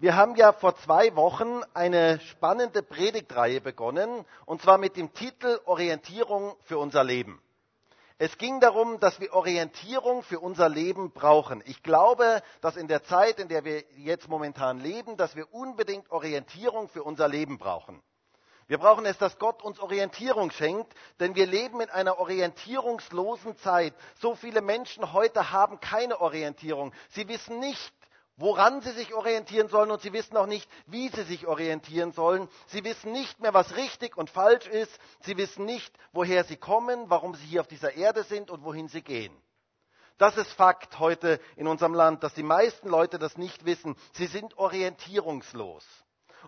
Wir haben ja vor zwei Wochen eine spannende Predigtreihe begonnen, und zwar mit dem Titel Orientierung für unser Leben. Es ging darum, dass wir Orientierung für unser Leben brauchen. Ich glaube, dass in der Zeit, in der wir jetzt momentan leben, dass wir unbedingt Orientierung für unser Leben brauchen. Wir brauchen es, dass Gott uns Orientierung schenkt, denn wir leben in einer orientierungslosen Zeit. So viele Menschen heute haben keine Orientierung. Sie wissen nicht, woran sie sich orientieren sollen und sie wissen auch nicht, wie sie sich orientieren sollen. Sie wissen nicht mehr, was richtig und falsch ist. Sie wissen nicht, woher sie kommen, warum sie hier auf dieser Erde sind und wohin sie gehen. Das ist Fakt heute in unserem Land, dass die meisten Leute das nicht wissen. Sie sind orientierungslos.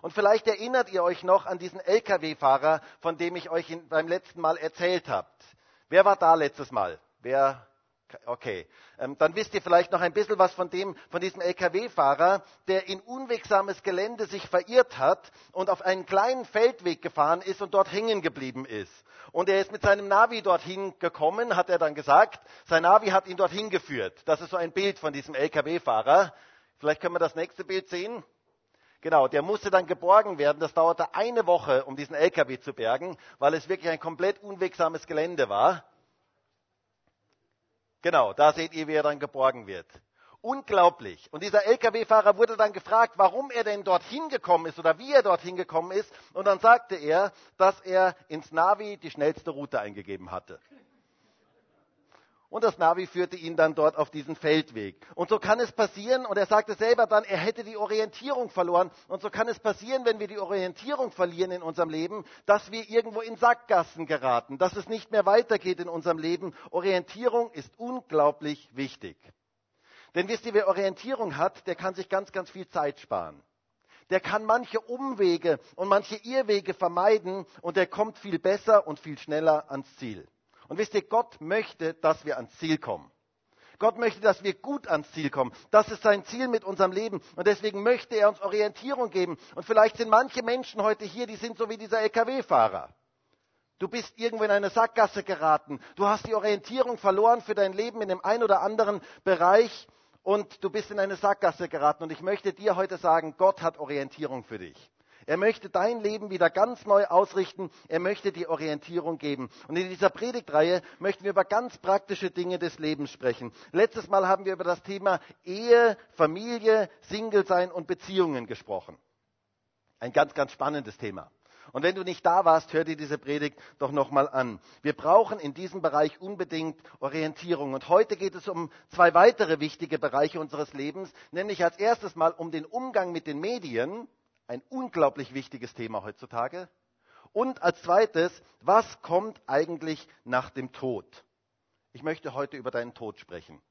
Und vielleicht erinnert ihr euch noch an diesen Lkw-Fahrer, von dem ich euch beim letzten Mal erzählt habe. Wer war da letztes Mal? Wer Okay, ähm, dann wisst ihr vielleicht noch ein bisschen was von, dem, von diesem Lkw-Fahrer, der in unwegsames Gelände sich verirrt hat und auf einen kleinen Feldweg gefahren ist und dort hängen geblieben ist. Und er ist mit seinem Navi dorthin gekommen, hat er dann gesagt. Sein Navi hat ihn dorthin geführt. Das ist so ein Bild von diesem Lkw-Fahrer. Vielleicht können wir das nächste Bild sehen. Genau, der musste dann geborgen werden. Das dauerte eine Woche, um diesen LKW zu bergen, weil es wirklich ein komplett unwegsames Gelände war. Genau, da seht ihr, wie er dann geborgen wird. Unglaublich. Und dieser Lkw-Fahrer wurde dann gefragt, warum er denn dorthin gekommen ist oder wie er dorthin gekommen ist. Und dann sagte er, dass er ins Navi die schnellste Route eingegeben hatte. Und das Navi führte ihn dann dort auf diesen Feldweg. Und so kann es passieren, und er sagte selber dann, er hätte die Orientierung verloren. Und so kann es passieren, wenn wir die Orientierung verlieren in unserem Leben, dass wir irgendwo in Sackgassen geraten, dass es nicht mehr weitergeht in unserem Leben. Orientierung ist unglaublich wichtig. Denn wisst ihr, wer Orientierung hat, der kann sich ganz, ganz viel Zeit sparen. Der kann manche Umwege und manche Irrwege vermeiden und der kommt viel besser und viel schneller ans Ziel. Und wisst ihr, Gott möchte, dass wir ans Ziel kommen. Gott möchte, dass wir gut ans Ziel kommen. Das ist sein Ziel mit unserem Leben. Und deswegen möchte er uns Orientierung geben. Und vielleicht sind manche Menschen heute hier, die sind so wie dieser Lkw-Fahrer. Du bist irgendwo in eine Sackgasse geraten. Du hast die Orientierung verloren für dein Leben in dem einen oder anderen Bereich und du bist in eine Sackgasse geraten. Und ich möchte dir heute sagen, Gott hat Orientierung für dich. Er möchte dein Leben wieder ganz neu ausrichten. Er möchte dir Orientierung geben. Und in dieser Predigtreihe möchten wir über ganz praktische Dinge des Lebens sprechen. Letztes Mal haben wir über das Thema Ehe, Familie, Single-Sein und Beziehungen gesprochen. Ein ganz, ganz spannendes Thema. Und wenn du nicht da warst, hör dir diese Predigt doch nochmal an. Wir brauchen in diesem Bereich unbedingt Orientierung. Und heute geht es um zwei weitere wichtige Bereiche unseres Lebens, nämlich als erstes mal um den Umgang mit den Medien ein unglaublich wichtiges Thema heutzutage. Und als zweites, was kommt eigentlich nach dem Tod? Ich möchte heute über deinen Tod sprechen.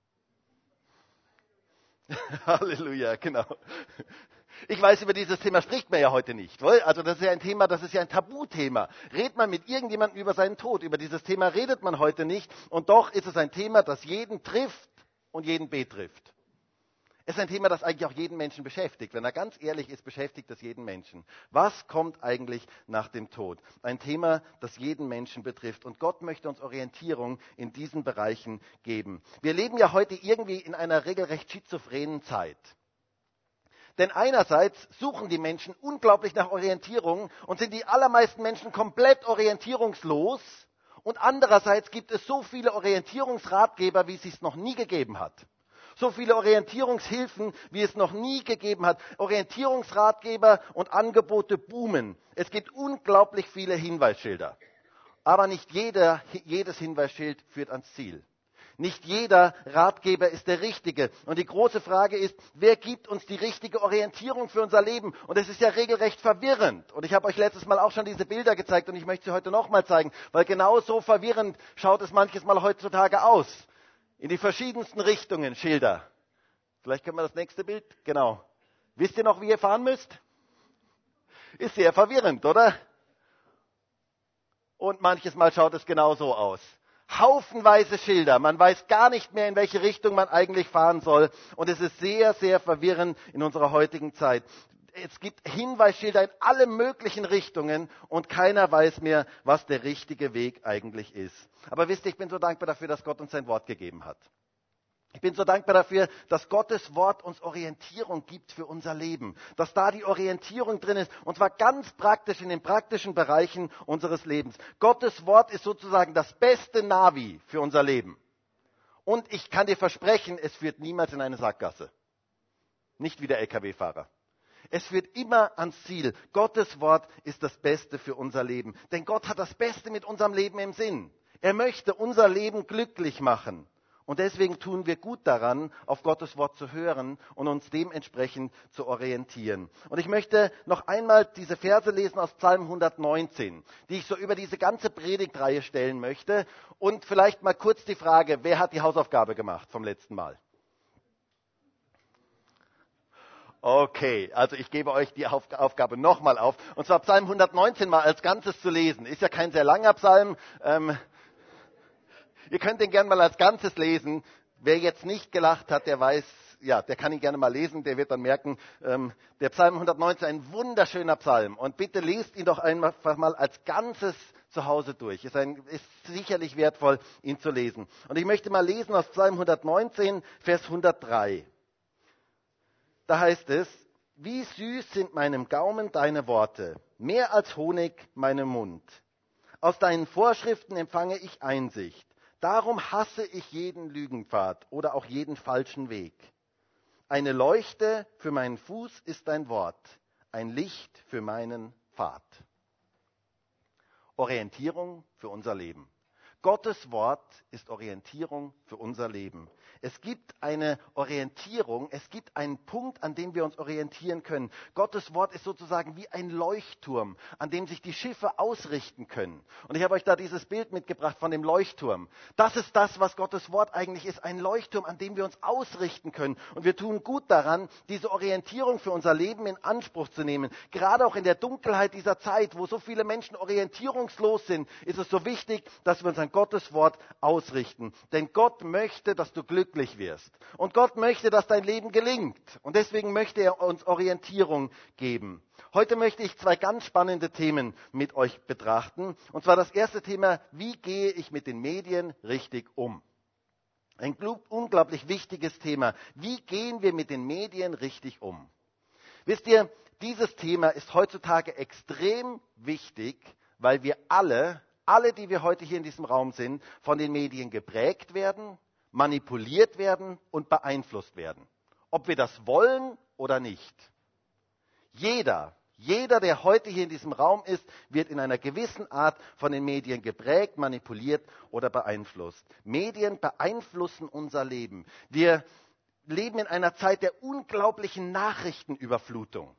Halleluja, genau. Ich weiß, über dieses Thema spricht man ja heute nicht. Also das ist ja ein Thema, das ist ja ein Tabuthema. Redet man mit irgendjemandem über seinen Tod? Über dieses Thema redet man heute nicht. Und doch ist es ein Thema, das jeden trifft und jeden betrifft. Es ist ein Thema, das eigentlich auch jeden Menschen beschäftigt. Wenn er ganz ehrlich ist, beschäftigt es jeden Menschen. Was kommt eigentlich nach dem Tod? Ein Thema, das jeden Menschen betrifft. Und Gott möchte uns Orientierung in diesen Bereichen geben. Wir leben ja heute irgendwie in einer regelrecht schizophrenen Zeit. Denn einerseits suchen die Menschen unglaublich nach Orientierung und sind die allermeisten Menschen komplett orientierungslos. Und andererseits gibt es so viele Orientierungsratgeber, wie es es noch nie gegeben hat so viele Orientierungshilfen, wie es noch nie gegeben hat. Orientierungsratgeber und Angebote boomen. Es gibt unglaublich viele Hinweisschilder. Aber nicht jeder, jedes Hinweisschild führt ans Ziel. Nicht jeder Ratgeber ist der richtige. Und die große Frage ist, wer gibt uns die richtige Orientierung für unser Leben? Und es ist ja regelrecht verwirrend. Und ich habe euch letztes Mal auch schon diese Bilder gezeigt und ich möchte sie heute nochmal zeigen, weil genau so verwirrend schaut es manches Mal heutzutage aus in die verschiedensten Richtungen Schilder. Vielleicht können wir das nächste Bild. Genau. Wisst ihr noch, wie ihr fahren müsst? Ist sehr verwirrend, oder? Und manches Mal schaut es genau so aus. Haufenweise Schilder. Man weiß gar nicht mehr, in welche Richtung man eigentlich fahren soll. Und es ist sehr, sehr verwirrend in unserer heutigen Zeit es gibt Hinweisschilder in alle möglichen Richtungen und keiner weiß mehr, was der richtige Weg eigentlich ist. Aber wisst ihr, ich bin so dankbar dafür, dass Gott uns sein Wort gegeben hat. Ich bin so dankbar dafür, dass Gottes Wort uns Orientierung gibt für unser Leben, dass da die Orientierung drin ist, und zwar ganz praktisch in den praktischen Bereichen unseres Lebens. Gottes Wort ist sozusagen das beste Navi für unser Leben. Und ich kann dir versprechen, es führt niemals in eine Sackgasse. Nicht wie der Lkw-Fahrer. Es führt immer ans Ziel. Gottes Wort ist das Beste für unser Leben. Denn Gott hat das Beste mit unserem Leben im Sinn. Er möchte unser Leben glücklich machen. Und deswegen tun wir gut daran, auf Gottes Wort zu hören und uns dementsprechend zu orientieren. Und ich möchte noch einmal diese Verse lesen aus Psalm 119, die ich so über diese ganze Predigtreihe stellen möchte. Und vielleicht mal kurz die Frage, wer hat die Hausaufgabe gemacht vom letzten Mal? Okay, also ich gebe euch die Aufgabe nochmal auf. Und zwar Psalm 119 mal als Ganzes zu lesen. Ist ja kein sehr langer Psalm. Ähm, Ihr könnt den gerne mal als Ganzes lesen. Wer jetzt nicht gelacht hat, der weiß, ja, der kann ihn gerne mal lesen, der wird dann merken, ähm, der Psalm 119 ein wunderschöner Psalm. Und bitte lest ihn doch einfach mal als Ganzes zu Hause durch. Ist, ein, ist sicherlich wertvoll, ihn zu lesen. Und ich möchte mal lesen aus Psalm 119, Vers 103. Da heißt es, wie süß sind meinem Gaumen deine Worte, mehr als Honig meinem Mund. Aus deinen Vorschriften empfange ich Einsicht. Darum hasse ich jeden Lügenpfad oder auch jeden falschen Weg. Eine Leuchte für meinen Fuß ist dein Wort, ein Licht für meinen Pfad. Orientierung für unser Leben. Gottes Wort ist Orientierung für unser Leben. Es gibt eine Orientierung, es gibt einen Punkt, an dem wir uns orientieren können. Gottes Wort ist sozusagen wie ein Leuchtturm, an dem sich die Schiffe ausrichten können. Und ich habe euch da dieses Bild mitgebracht von dem Leuchtturm. Das ist das, was Gottes Wort eigentlich ist, ein Leuchtturm, an dem wir uns ausrichten können. Und wir tun gut daran, diese Orientierung für unser Leben in Anspruch zu nehmen. Gerade auch in der Dunkelheit dieser Zeit, wo so viele Menschen orientierungslos sind, ist es so wichtig, dass wir uns an Gottes Wort ausrichten. Denn Gott möchte, dass du Glück glücklich wirst. Und Gott möchte, dass dein Leben gelingt. Und deswegen möchte er uns Orientierung geben. Heute möchte ich zwei ganz spannende Themen mit euch betrachten. Und zwar das erste Thema, wie gehe ich mit den Medien richtig um? Ein unglaublich wichtiges Thema. Wie gehen wir mit den Medien richtig um? Wisst ihr, dieses Thema ist heutzutage extrem wichtig, weil wir alle, alle, die wir heute hier in diesem Raum sind, von den Medien geprägt werden, manipuliert werden und beeinflusst werden. Ob wir das wollen oder nicht. Jeder, jeder, der heute hier in diesem Raum ist, wird in einer gewissen Art von den Medien geprägt, manipuliert oder beeinflusst. Medien beeinflussen unser Leben. Wir leben in einer Zeit der unglaublichen Nachrichtenüberflutung.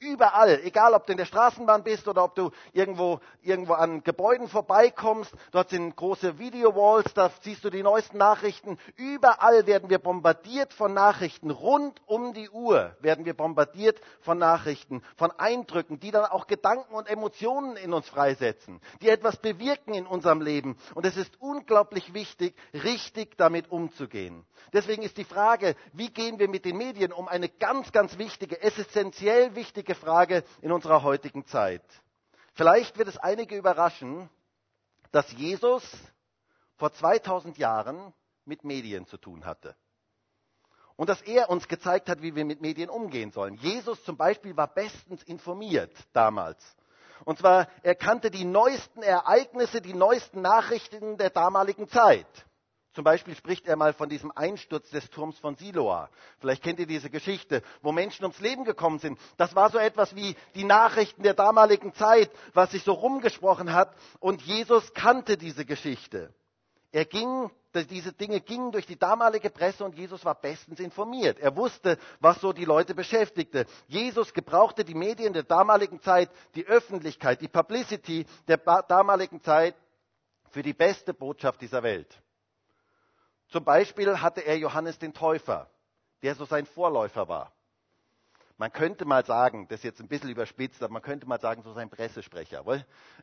Überall, egal ob du in der Straßenbahn bist oder ob du irgendwo, irgendwo an Gebäuden vorbeikommst, dort sind große Video-Walls, da siehst du die neuesten Nachrichten. Überall werden wir bombardiert von Nachrichten. Rund um die Uhr werden wir bombardiert von Nachrichten, von Eindrücken, die dann auch Gedanken und Emotionen in uns freisetzen, die etwas bewirken in unserem Leben. Und es ist unglaublich wichtig, richtig damit umzugehen. Deswegen ist die Frage, wie gehen wir mit den Medien um, eine ganz, ganz wichtige, essentiell wichtige wichtige Frage in unserer heutigen Zeit. Vielleicht wird es einige überraschen, dass Jesus vor 2000 Jahren mit Medien zu tun hatte. Und dass er uns gezeigt hat, wie wir mit Medien umgehen sollen. Jesus zum Beispiel war bestens informiert damals. Und zwar, er kannte die neuesten Ereignisse, die neuesten Nachrichten der damaligen Zeit. Zum Beispiel spricht er mal von diesem Einsturz des Turms von Siloa. Vielleicht kennt ihr diese Geschichte, wo Menschen ums Leben gekommen sind. Das war so etwas wie die Nachrichten der damaligen Zeit, was sich so rumgesprochen hat. Und Jesus kannte diese Geschichte. Er ging, diese Dinge gingen durch die damalige Presse und Jesus war bestens informiert. Er wusste, was so die Leute beschäftigte. Jesus gebrauchte die Medien der damaligen Zeit, die Öffentlichkeit, die Publicity der damaligen Zeit für die beste Botschaft dieser Welt. Zum Beispiel hatte er Johannes den Täufer, der so sein Vorläufer war. Man könnte mal sagen, das ist jetzt ein bisschen überspitzt, aber man könnte mal sagen, so sein Pressesprecher.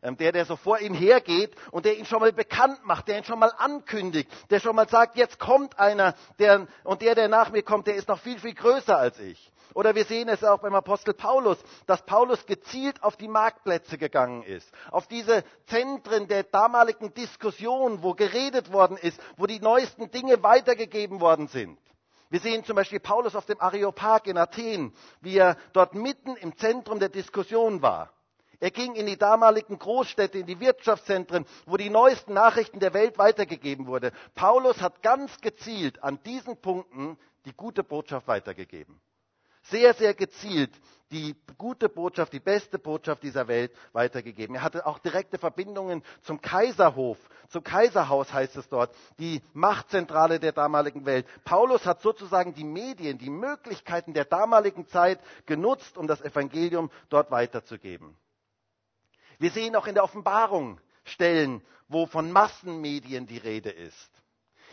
Ähm, der, der so vor ihm hergeht und der ihn schon mal bekannt macht, der ihn schon mal ankündigt, der schon mal sagt, jetzt kommt einer, der, und der, der nach mir kommt, der ist noch viel, viel größer als ich. Oder wir sehen es auch beim Apostel Paulus, dass Paulus gezielt auf die Marktplätze gegangen ist, auf diese Zentren der damaligen Diskussion, wo geredet worden ist, wo die neuesten Dinge weitergegeben worden sind. Wir sehen zum Beispiel Paulus auf dem Areopag in Athen, wie er dort mitten im Zentrum der Diskussion war. Er ging in die damaligen Großstädte, in die Wirtschaftszentren, wo die neuesten Nachrichten der Welt weitergegeben wurden. Paulus hat ganz gezielt an diesen Punkten die gute Botschaft weitergegeben sehr, sehr gezielt die gute Botschaft, die beste Botschaft dieser Welt weitergegeben. Er hatte auch direkte Verbindungen zum Kaiserhof, zum Kaiserhaus heißt es dort, die Machtzentrale der damaligen Welt. Paulus hat sozusagen die Medien, die Möglichkeiten der damaligen Zeit genutzt, um das Evangelium dort weiterzugeben. Wir sehen auch in der Offenbarung Stellen, wo von Massenmedien die Rede ist.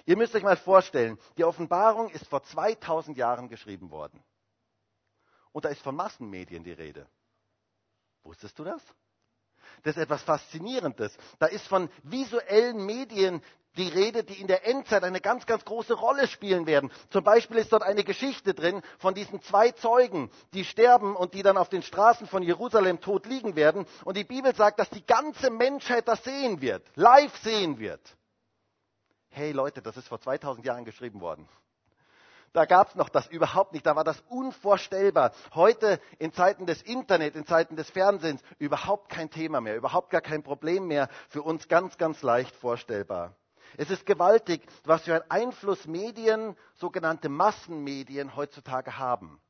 Ihr müsst euch mal vorstellen, die Offenbarung ist vor 2000 Jahren geschrieben worden. Und da ist von Massenmedien die Rede. Wusstest du das? Das ist etwas Faszinierendes. Da ist von visuellen Medien die Rede, die in der Endzeit eine ganz, ganz große Rolle spielen werden. Zum Beispiel ist dort eine Geschichte drin von diesen zwei Zeugen, die sterben und die dann auf den Straßen von Jerusalem tot liegen werden. Und die Bibel sagt, dass die ganze Menschheit das sehen wird, live sehen wird. Hey Leute, das ist vor 2000 Jahren geschrieben worden. Da gab es noch das überhaupt nicht. Da war das unvorstellbar. Heute in Zeiten des Internet, in Zeiten des Fernsehens überhaupt kein Thema mehr, überhaupt gar kein Problem mehr. Für uns ganz, ganz leicht vorstellbar. Es ist gewaltig, was für einen Einfluss Medien, sogenannte Massenmedien heutzutage haben.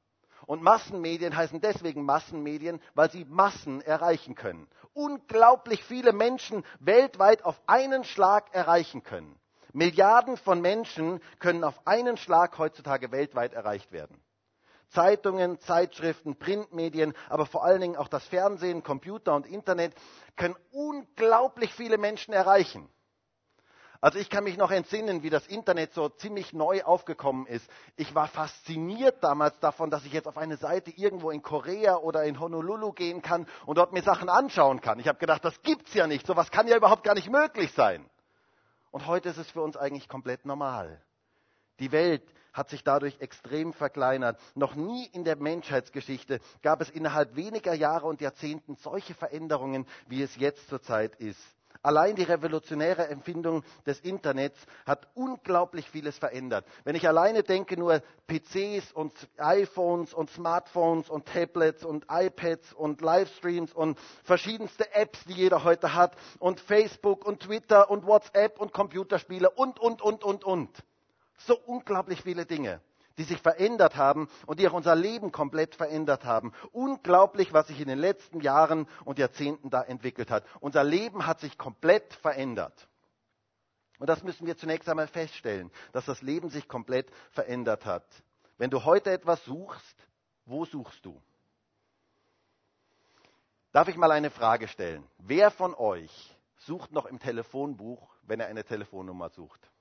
Und Massenmedien heißen deswegen Massenmedien, weil sie Massen erreichen können. Unglaublich viele Menschen weltweit auf einen Schlag erreichen können. Milliarden von Menschen können auf einen Schlag heutzutage weltweit erreicht werden. Zeitungen, Zeitschriften, Printmedien, aber vor allen Dingen auch das Fernsehen, Computer und Internet können unglaublich viele Menschen erreichen. Also ich kann mich noch entsinnen, wie das Internet so ziemlich neu aufgekommen ist. Ich war fasziniert damals davon, dass ich jetzt auf eine Seite irgendwo in Korea oder in Honolulu gehen kann und dort mir Sachen anschauen kann. Ich habe gedacht, das gibt's ja nicht. Sowas kann ja überhaupt gar nicht möglich sein. Und heute ist es für uns eigentlich komplett normal. Die Welt hat sich dadurch extrem verkleinert. Noch nie in der Menschheitsgeschichte gab es innerhalb weniger Jahre und Jahrzehnten solche Veränderungen, wie es jetzt zurzeit ist. Allein die revolutionäre Empfindung des Internets hat unglaublich vieles verändert. Wenn ich alleine denke, nur PCs und iPhones und Smartphones und Tablets und iPads und Livestreams und verschiedenste Apps, die jeder heute hat und Facebook und Twitter und WhatsApp und Computerspiele und, und, und, und, und. So unglaublich viele Dinge die sich verändert haben und die auch unser Leben komplett verändert haben. Unglaublich, was sich in den letzten Jahren und Jahrzehnten da entwickelt hat. Unser Leben hat sich komplett verändert. Und das müssen wir zunächst einmal feststellen, dass das Leben sich komplett verändert hat. Wenn du heute etwas suchst, wo suchst du? Darf ich mal eine Frage stellen? Wer von euch sucht noch im Telefonbuch, wenn er eine Telefonnummer sucht?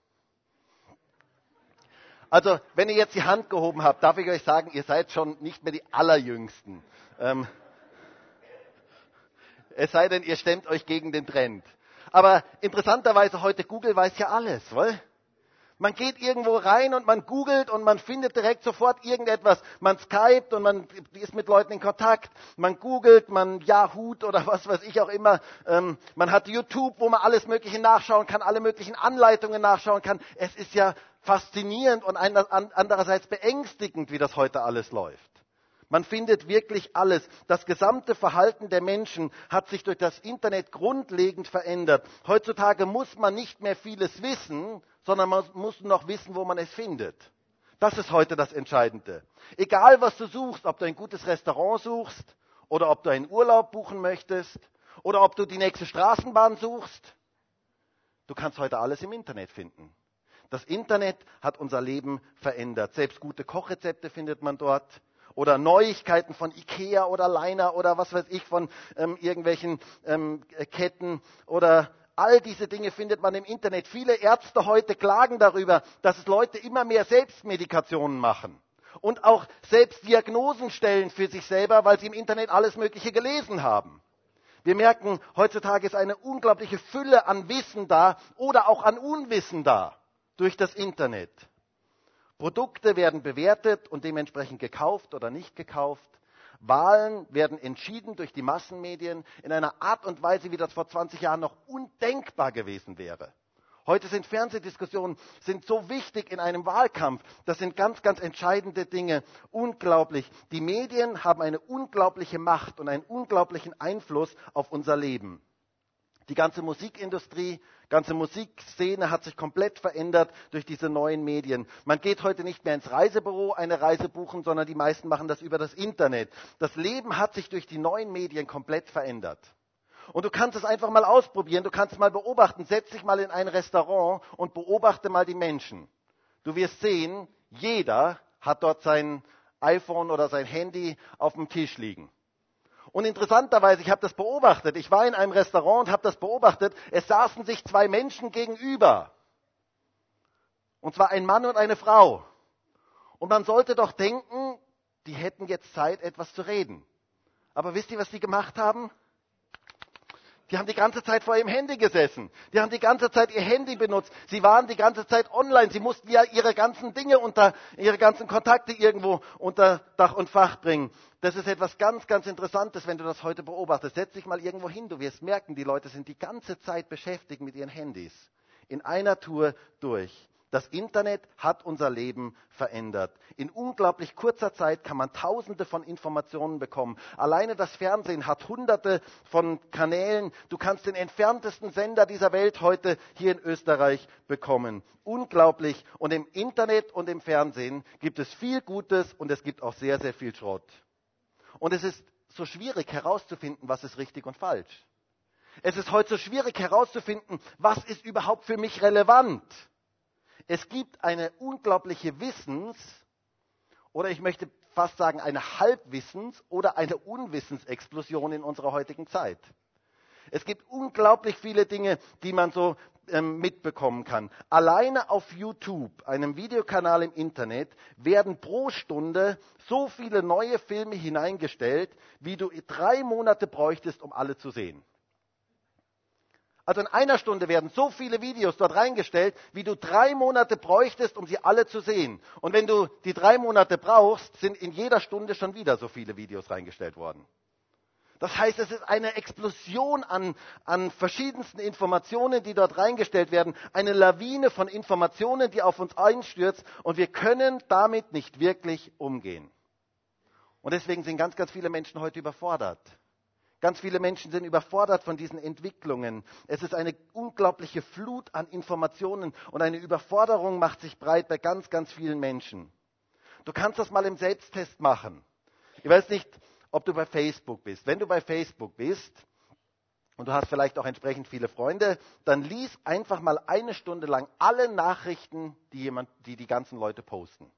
Also, wenn ihr jetzt die Hand gehoben habt, darf ich euch sagen, ihr seid schon nicht mehr die Allerjüngsten. Ähm, es sei denn, ihr stemmt euch gegen den Trend. Aber interessanterweise heute Google weiß ja alles, weil man geht irgendwo rein und man googelt und man findet direkt sofort irgendetwas. Man skypt und man ist mit Leuten in Kontakt. Man googelt, man Yahoo oder was weiß ich auch immer. Ähm, man hat YouTube, wo man alles Mögliche nachschauen kann, alle möglichen Anleitungen nachschauen kann. Es ist ja faszinierend und andererseits beängstigend, wie das heute alles läuft. Man findet wirklich alles. Das gesamte Verhalten der Menschen hat sich durch das Internet grundlegend verändert. Heutzutage muss man nicht mehr vieles wissen, sondern man muss noch wissen, wo man es findet. Das ist heute das Entscheidende. Egal, was du suchst, ob du ein gutes Restaurant suchst oder ob du einen Urlaub buchen möchtest oder ob du die nächste Straßenbahn suchst, du kannst heute alles im Internet finden. Das Internet hat unser Leben verändert. Selbst gute Kochrezepte findet man dort. Oder Neuigkeiten von Ikea oder Leiner oder was weiß ich von ähm, irgendwelchen ähm, Ketten oder all diese Dinge findet man im Internet. Viele Ärzte heute klagen darüber, dass es Leute immer mehr Selbstmedikationen machen und auch Selbstdiagnosen stellen für sich selber, weil sie im Internet alles Mögliche gelesen haben. Wir merken, heutzutage ist eine unglaubliche Fülle an Wissen da oder auch an Unwissen da durch das Internet. Produkte werden bewertet und dementsprechend gekauft oder nicht gekauft. Wahlen werden entschieden durch die Massenmedien in einer Art und Weise, wie das vor 20 Jahren noch undenkbar gewesen wäre. Heute sind Fernsehdiskussionen sind so wichtig in einem Wahlkampf. Das sind ganz, ganz entscheidende Dinge. Unglaublich. Die Medien haben eine unglaubliche Macht und einen unglaublichen Einfluss auf unser Leben. Die ganze Musikindustrie, ganze Musikszene hat sich komplett verändert durch diese neuen Medien. Man geht heute nicht mehr ins Reisebüro eine Reise buchen, sondern die meisten machen das über das Internet. Das Leben hat sich durch die neuen Medien komplett verändert. Und du kannst es einfach mal ausprobieren, du kannst mal beobachten, setz dich mal in ein Restaurant und beobachte mal die Menschen. Du wirst sehen, jeder hat dort sein iPhone oder sein Handy auf dem Tisch liegen. Und interessanterweise, ich habe das beobachtet, ich war in einem Restaurant und habe das beobachtet, es saßen sich zwei Menschen gegenüber. Und zwar ein Mann und eine Frau. Und man sollte doch denken, die hätten jetzt Zeit, etwas zu reden. Aber wisst ihr, was die gemacht haben? Die haben die ganze Zeit vor ihrem Handy gesessen. Die haben die ganze Zeit ihr Handy benutzt. Sie waren die ganze Zeit online. Sie mussten ja ihre ganzen Dinge unter, ihre ganzen Kontakte irgendwo unter Dach und Fach bringen. Das ist etwas ganz, ganz Interessantes, wenn du das heute beobachtest. Setz dich mal irgendwo hin. Du wirst merken, die Leute sind die ganze Zeit beschäftigt mit ihren Handys. In einer Tour durch. Das Internet hat unser Leben verändert. In unglaublich kurzer Zeit kann man Tausende von Informationen bekommen. Alleine das Fernsehen hat Hunderte von Kanälen. Du kannst den entferntesten Sender dieser Welt heute hier in Österreich bekommen. Unglaublich. Und im Internet und im Fernsehen gibt es viel Gutes und es gibt auch sehr, sehr viel Schrott. Und es ist so schwierig herauszufinden, was ist richtig und falsch. Es ist heute so schwierig herauszufinden, was ist überhaupt für mich relevant. Es gibt eine unglaubliche Wissens- oder ich möchte fast sagen eine Halbwissens- oder eine Unwissensexplosion in unserer heutigen Zeit. Es gibt unglaublich viele Dinge, die man so ähm, mitbekommen kann. Alleine auf YouTube, einem Videokanal im Internet, werden pro Stunde so viele neue Filme hineingestellt, wie du drei Monate bräuchtest, um alle zu sehen. Also in einer Stunde werden so viele Videos dort reingestellt, wie du drei Monate bräuchtest, um sie alle zu sehen. Und wenn du die drei Monate brauchst, sind in jeder Stunde schon wieder so viele Videos reingestellt worden. Das heißt, es ist eine Explosion an, an verschiedensten Informationen, die dort reingestellt werden, eine Lawine von Informationen, die auf uns einstürzt und wir können damit nicht wirklich umgehen. Und deswegen sind ganz, ganz viele Menschen heute überfordert. Ganz viele Menschen sind überfordert von diesen Entwicklungen. Es ist eine unglaubliche Flut an Informationen und eine Überforderung macht sich breit bei ganz, ganz vielen Menschen. Du kannst das mal im Selbsttest machen. Ich weiß nicht, ob du bei Facebook bist. Wenn du bei Facebook bist und du hast vielleicht auch entsprechend viele Freunde, dann lies einfach mal eine Stunde lang alle Nachrichten, die, jemand, die die ganzen Leute posten.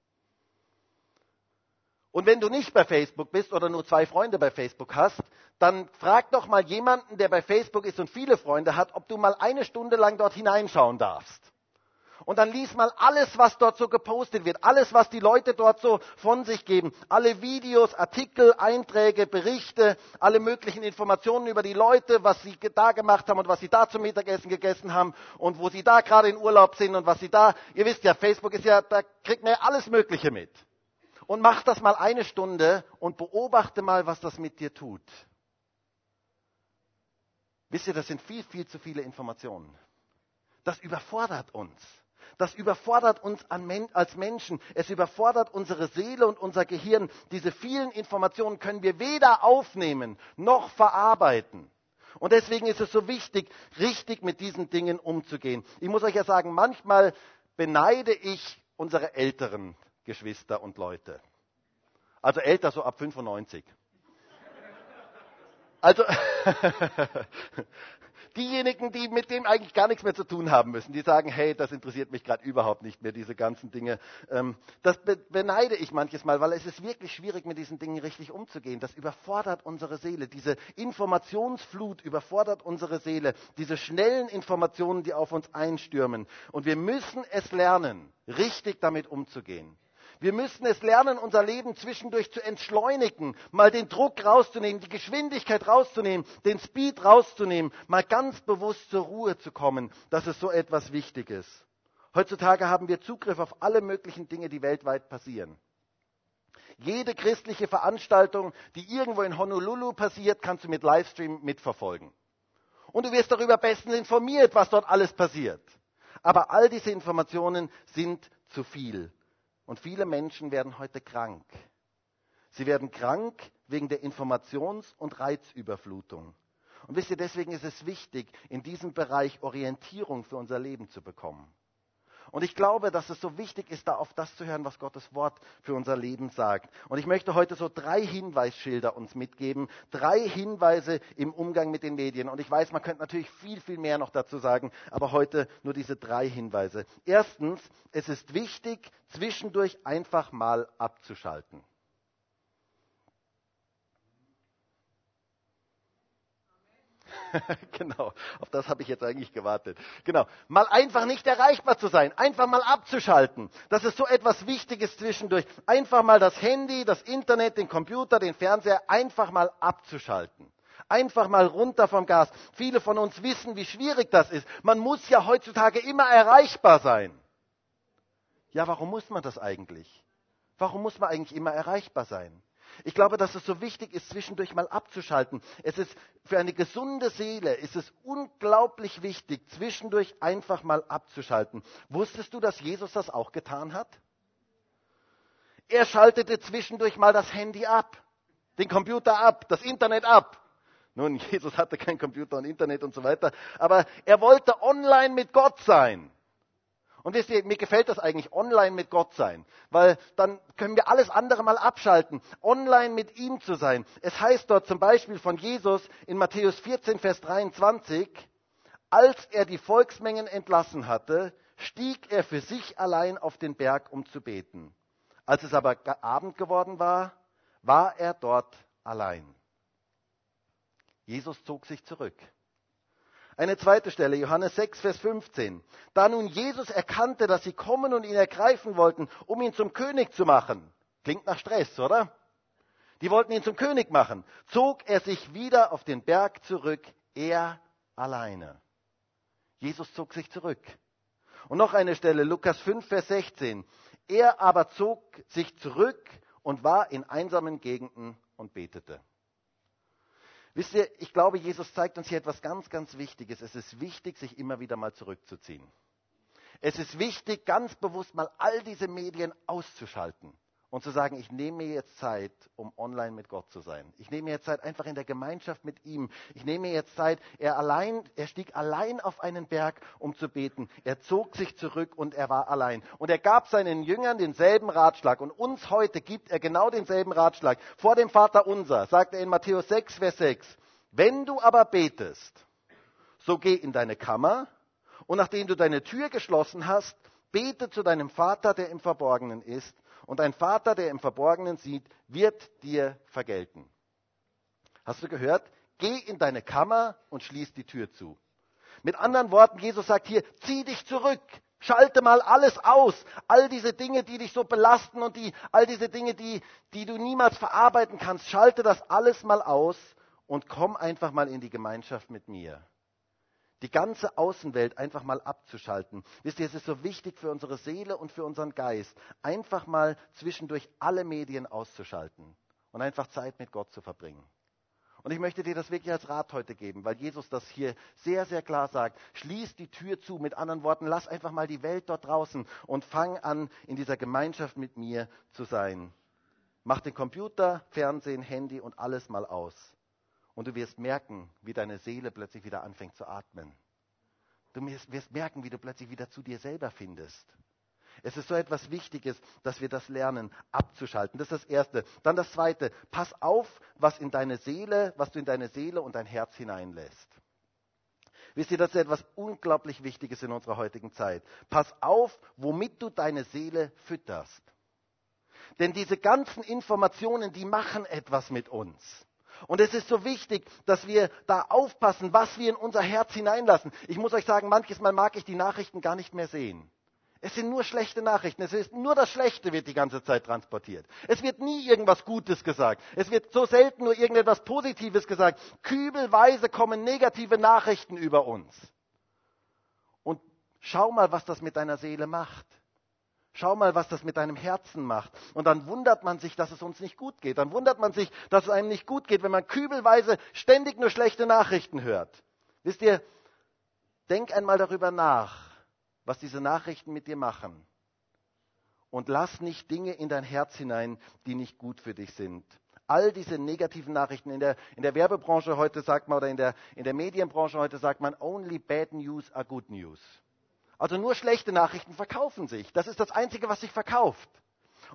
Und wenn du nicht bei Facebook bist oder nur zwei Freunde bei Facebook hast, dann frag doch mal jemanden, der bei Facebook ist und viele Freunde hat, ob du mal eine Stunde lang dort hineinschauen darfst. Und dann lies mal alles, was dort so gepostet wird, alles, was die Leute dort so von sich geben, alle Videos, Artikel, Einträge, Berichte, alle möglichen Informationen über die Leute, was sie da gemacht haben und was sie da zum Mittagessen gegessen haben und wo sie da gerade in Urlaub sind und was sie da, ihr wisst ja, Facebook ist ja, da kriegt man ja alles Mögliche mit und mach das mal eine Stunde und beobachte mal, was das mit dir tut. Wisst ihr, das sind viel, viel zu viele Informationen. Das überfordert uns. Das überfordert uns als Menschen. Es überfordert unsere Seele und unser Gehirn. Diese vielen Informationen können wir weder aufnehmen noch verarbeiten. Und deswegen ist es so wichtig, richtig mit diesen Dingen umzugehen. Ich muss euch ja sagen, manchmal beneide ich unsere älteren Geschwister und Leute. Also älter so ab 95. Also diejenigen, die mit dem eigentlich gar nichts mehr zu tun haben müssen, die sagen, hey, das interessiert mich gerade überhaupt nicht mehr, diese ganzen Dinge. Ähm, das beneide ich manches Mal, weil es ist wirklich schwierig, mit diesen Dingen richtig umzugehen. Das überfordert unsere Seele. Diese Informationsflut überfordert unsere Seele. Diese schnellen Informationen, die auf uns einstürmen. Und wir müssen es lernen, richtig damit umzugehen. Wir müssen es lernen, unser Leben zwischendurch zu entschleunigen, mal den Druck rauszunehmen, die Geschwindigkeit rauszunehmen, den Speed rauszunehmen, mal ganz bewusst zur Ruhe zu kommen. Das ist so etwas Wichtiges. Heutzutage haben wir Zugriff auf alle möglichen Dinge, die weltweit passieren. Jede christliche Veranstaltung, die irgendwo in Honolulu passiert, kannst du mit Livestream mitverfolgen. Und du wirst darüber bestens informiert, was dort alles passiert. Aber all diese Informationen sind zu viel. Und viele Menschen werden heute krank. Sie werden krank wegen der Informations- und Reizüberflutung. Und wisst ihr, deswegen ist es wichtig, in diesem Bereich Orientierung für unser Leben zu bekommen. Und ich glaube, dass es so wichtig ist, da auf das zu hören, was Gottes Wort für unser Leben sagt. Und ich möchte heute so drei Hinweisschilder uns mitgeben, drei Hinweise im Umgang mit den Medien. Und ich weiß, man könnte natürlich viel, viel mehr noch dazu sagen, aber heute nur diese drei Hinweise. Erstens, es ist wichtig, zwischendurch einfach mal abzuschalten. genau, auf das habe ich jetzt eigentlich gewartet. Genau, mal einfach nicht erreichbar zu sein, einfach mal abzuschalten. Das ist so etwas Wichtiges zwischendurch. Einfach mal das Handy, das Internet, den Computer, den Fernseher einfach mal abzuschalten. Einfach mal runter vom Gas. Viele von uns wissen, wie schwierig das ist. Man muss ja heutzutage immer erreichbar sein. Ja, warum muss man das eigentlich? Warum muss man eigentlich immer erreichbar sein? Ich glaube, dass es so wichtig ist, zwischendurch mal abzuschalten. Es ist für eine gesunde Seele ist es unglaublich wichtig, zwischendurch einfach mal abzuschalten. Wusstest du, dass Jesus das auch getan hat? Er schaltete zwischendurch mal das Handy ab, den Computer ab, das Internet ab. Nun, Jesus hatte kein Computer und Internet und so weiter, aber er wollte online mit Gott sein. Und wisst ihr, mir gefällt das eigentlich, online mit Gott sein, weil dann können wir alles andere mal abschalten, online mit ihm zu sein. Es heißt dort zum Beispiel von Jesus in Matthäus 14, Vers 23, als er die Volksmengen entlassen hatte, stieg er für sich allein auf den Berg, um zu beten. Als es aber Abend geworden war, war er dort allein. Jesus zog sich zurück. Eine zweite Stelle, Johannes 6, Vers 15. Da nun Jesus erkannte, dass sie kommen und ihn ergreifen wollten, um ihn zum König zu machen. Klingt nach Stress, oder? Die wollten ihn zum König machen. Zog er sich wieder auf den Berg zurück, er alleine. Jesus zog sich zurück. Und noch eine Stelle, Lukas 5, Vers 16. Er aber zog sich zurück und war in einsamen Gegenden und betete. Wisst ihr, ich glaube, Jesus zeigt uns hier etwas ganz, ganz Wichtiges. Es ist wichtig, sich immer wieder mal zurückzuziehen. Es ist wichtig, ganz bewusst mal all diese Medien auszuschalten und zu sagen, ich nehme mir jetzt Zeit, um online mit Gott zu sein. Ich nehme mir jetzt Zeit einfach in der Gemeinschaft mit ihm. Ich nehme mir jetzt Zeit, er allein, er stieg allein auf einen Berg, um zu beten. Er zog sich zurück und er war allein. Und er gab seinen Jüngern denselben Ratschlag. Und uns heute gibt er genau denselben Ratschlag. Vor dem Vater unser, sagt er in Matthäus 6, Vers 6. Wenn du aber betest, so geh in deine Kammer und nachdem du deine Tür geschlossen hast, bete zu deinem Vater, der im Verborgenen ist und dein Vater, der im Verborgenen sieht, wird dir vergelten. Hast du gehört? Geh in deine Kammer und schließ die Tür zu. Mit anderen Worten, Jesus sagt hier, zieh dich zurück, schalte mal alles aus, all diese Dinge, die dich so belasten und die, all diese Dinge, die, die du niemals verarbeiten kannst, schalte das alles mal aus und komm einfach mal in die Gemeinschaft mit mir die ganze Außenwelt einfach mal abzuschalten. Wisst ihr, es ist so wichtig für unsere Seele und für unseren Geist, einfach mal zwischendurch alle Medien auszuschalten und einfach Zeit mit Gott zu verbringen. Und ich möchte dir das wirklich als Rat heute geben, weil Jesus das hier sehr, sehr klar sagt. Schließ die Tür zu. Mit anderen Worten, lass einfach mal die Welt dort draußen und fang an, in dieser Gemeinschaft mit mir zu sein. Mach den Computer, Fernsehen, Handy und alles mal aus. Und du wirst merken, wie deine Seele plötzlich wieder anfängt zu atmen. Du wirst merken, wie du plötzlich wieder zu dir selber findest. Es ist so etwas Wichtiges, dass wir das lernen, abzuschalten. Das ist das Erste. Dann das Zweite. Pass auf, was in deine Seele, was du in deine Seele und dein Herz hineinlässt. Wisst ihr, das ist etwas unglaublich Wichtiges in unserer heutigen Zeit. Pass auf, womit du deine Seele fütterst. Denn diese ganzen Informationen, die machen etwas mit uns. Und es ist so wichtig, dass wir da aufpassen, was wir in unser Herz hineinlassen. Ich muss euch sagen, manches Mal mag ich die Nachrichten gar nicht mehr sehen. Es sind nur schlechte Nachrichten. Es ist nur das Schlechte wird die ganze Zeit transportiert. Es wird nie irgendwas Gutes gesagt. Es wird so selten nur irgendetwas Positives gesagt. Kübelweise kommen negative Nachrichten über uns. Und Schau mal, was das mit deiner Seele macht. Schau mal, was das mit deinem Herzen macht. Und dann wundert man sich, dass es uns nicht gut geht. Dann wundert man sich, dass es einem nicht gut geht, wenn man kübelweise ständig nur schlechte Nachrichten hört. Wisst ihr, denk einmal darüber nach, was diese Nachrichten mit dir machen. Und lass nicht Dinge in dein Herz hinein, die nicht gut für dich sind. All diese negativen Nachrichten in der, in der Werbebranche heute sagt man oder in der, in der Medienbranche heute sagt man, only bad news are good news. Also nur schlechte Nachrichten verkaufen sich. Das ist das Einzige, was sich verkauft.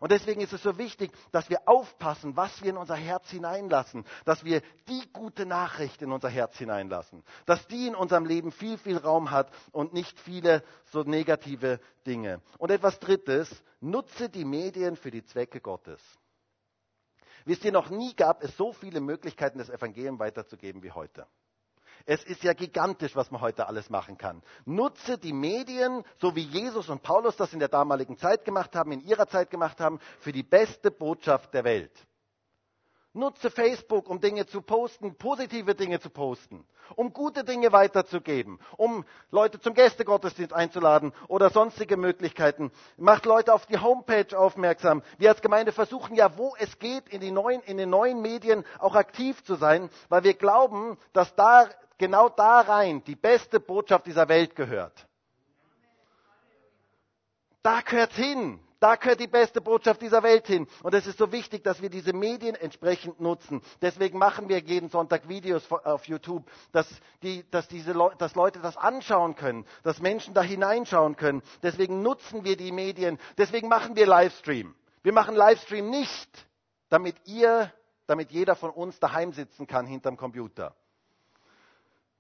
Und deswegen ist es so wichtig, dass wir aufpassen, was wir in unser Herz hineinlassen, dass wir die gute Nachricht in unser Herz hineinlassen, dass die in unserem Leben viel, viel Raum hat und nicht viele so negative Dinge. Und etwas Drittes, nutze die Medien für die Zwecke Gottes. Wisst ihr, noch nie gab es so viele Möglichkeiten, das Evangelium weiterzugeben wie heute. Es ist ja gigantisch, was man heute alles machen kann. Nutze die Medien, so wie Jesus und Paulus das in der damaligen Zeit gemacht haben, in ihrer Zeit gemacht haben, für die beste Botschaft der Welt. Nutze Facebook, um Dinge zu posten, positive Dinge zu posten, um gute Dinge weiterzugeben, um Leute zum Gästegottesdienst einzuladen oder sonstige Möglichkeiten. Macht Leute auf die Homepage aufmerksam. Wir als Gemeinde versuchen ja, wo es geht, in, neuen, in den neuen Medien auch aktiv zu sein, weil wir glauben, dass da genau da rein die beste Botschaft dieser Welt gehört. Da gehört hin. Da gehört die beste Botschaft dieser Welt hin. Und es ist so wichtig, dass wir diese Medien entsprechend nutzen. Deswegen machen wir jeden Sonntag Videos auf YouTube, dass, die, dass, diese Le dass Leute das anschauen können, dass Menschen da hineinschauen können. Deswegen nutzen wir die Medien. Deswegen machen wir Livestream. Wir machen Livestream nicht, damit ihr, damit jeder von uns daheim sitzen kann hinterm Computer.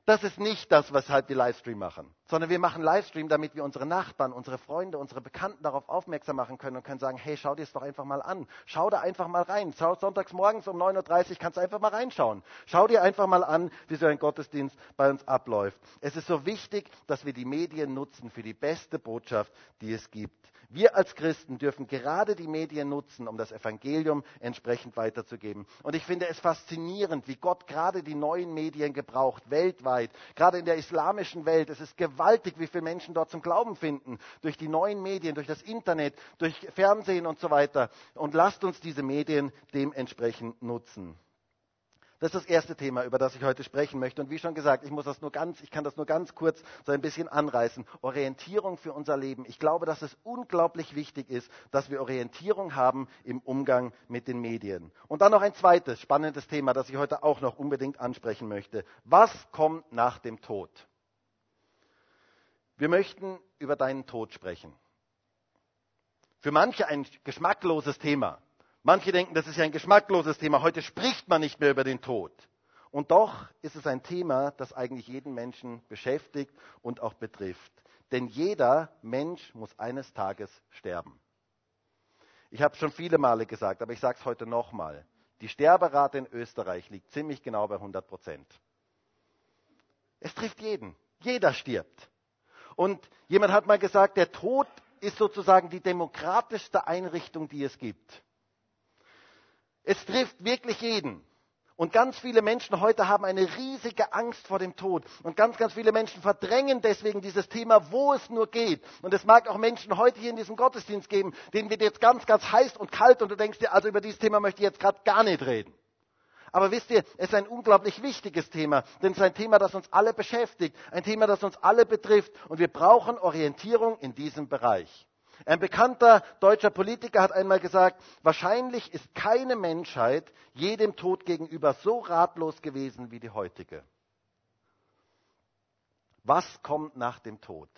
Das ist nicht das, weshalb wir Livestream machen, sondern wir machen Livestream, damit wir unsere Nachbarn, unsere Freunde, unsere Bekannten darauf aufmerksam machen können und können sagen, hey, schau dir es doch einfach mal an. Schau da einfach mal rein. Sonntags morgens um 9.30 Uhr kannst du einfach mal reinschauen. Schau dir einfach mal an, wie so ein Gottesdienst bei uns abläuft. Es ist so wichtig, dass wir die Medien nutzen für die beste Botschaft, die es gibt. Wir als Christen dürfen gerade die Medien nutzen, um das Evangelium entsprechend weiterzugeben. Und ich finde es faszinierend, wie Gott gerade die neuen Medien gebraucht, weltweit, gerade in der islamischen Welt. Es ist gewaltig, wie viele Menschen dort zum Glauben finden, durch die neuen Medien, durch das Internet, durch Fernsehen und so weiter. Und lasst uns diese Medien dementsprechend nutzen. Das ist das erste Thema, über das ich heute sprechen möchte. Und wie schon gesagt, ich muss das nur ganz, ich kann das nur ganz kurz so ein bisschen anreißen. Orientierung für unser Leben. Ich glaube, dass es unglaublich wichtig ist, dass wir Orientierung haben im Umgang mit den Medien. Und dann noch ein zweites spannendes Thema, das ich heute auch noch unbedingt ansprechen möchte. Was kommt nach dem Tod? Wir möchten über deinen Tod sprechen. Für manche ein geschmackloses Thema. Manche denken, das ist ja ein geschmackloses Thema. Heute spricht man nicht mehr über den Tod. Und doch ist es ein Thema, das eigentlich jeden Menschen beschäftigt und auch betrifft. Denn jeder Mensch muss eines Tages sterben. Ich habe es schon viele Male gesagt, aber ich sage es heute nochmal. Die Sterberate in Österreich liegt ziemlich genau bei 100 Prozent. Es trifft jeden. Jeder stirbt. Und jemand hat mal gesagt, der Tod ist sozusagen die demokratischste Einrichtung, die es gibt. Es trifft wirklich jeden. Und ganz viele Menschen heute haben eine riesige Angst vor dem Tod. Und ganz, ganz viele Menschen verdrängen deswegen dieses Thema, wo es nur geht. Und es mag auch Menschen heute hier in diesem Gottesdienst geben, denen wird jetzt ganz, ganz heiß und kalt und du denkst dir, also über dieses Thema möchte ich jetzt gerade gar nicht reden. Aber wisst ihr, es ist ein unglaublich wichtiges Thema, denn es ist ein Thema, das uns alle beschäftigt, ein Thema, das uns alle betrifft. Und wir brauchen Orientierung in diesem Bereich. Ein bekannter deutscher Politiker hat einmal gesagt, wahrscheinlich ist keine Menschheit jedem Tod gegenüber so ratlos gewesen wie die heutige. Was kommt nach dem Tod?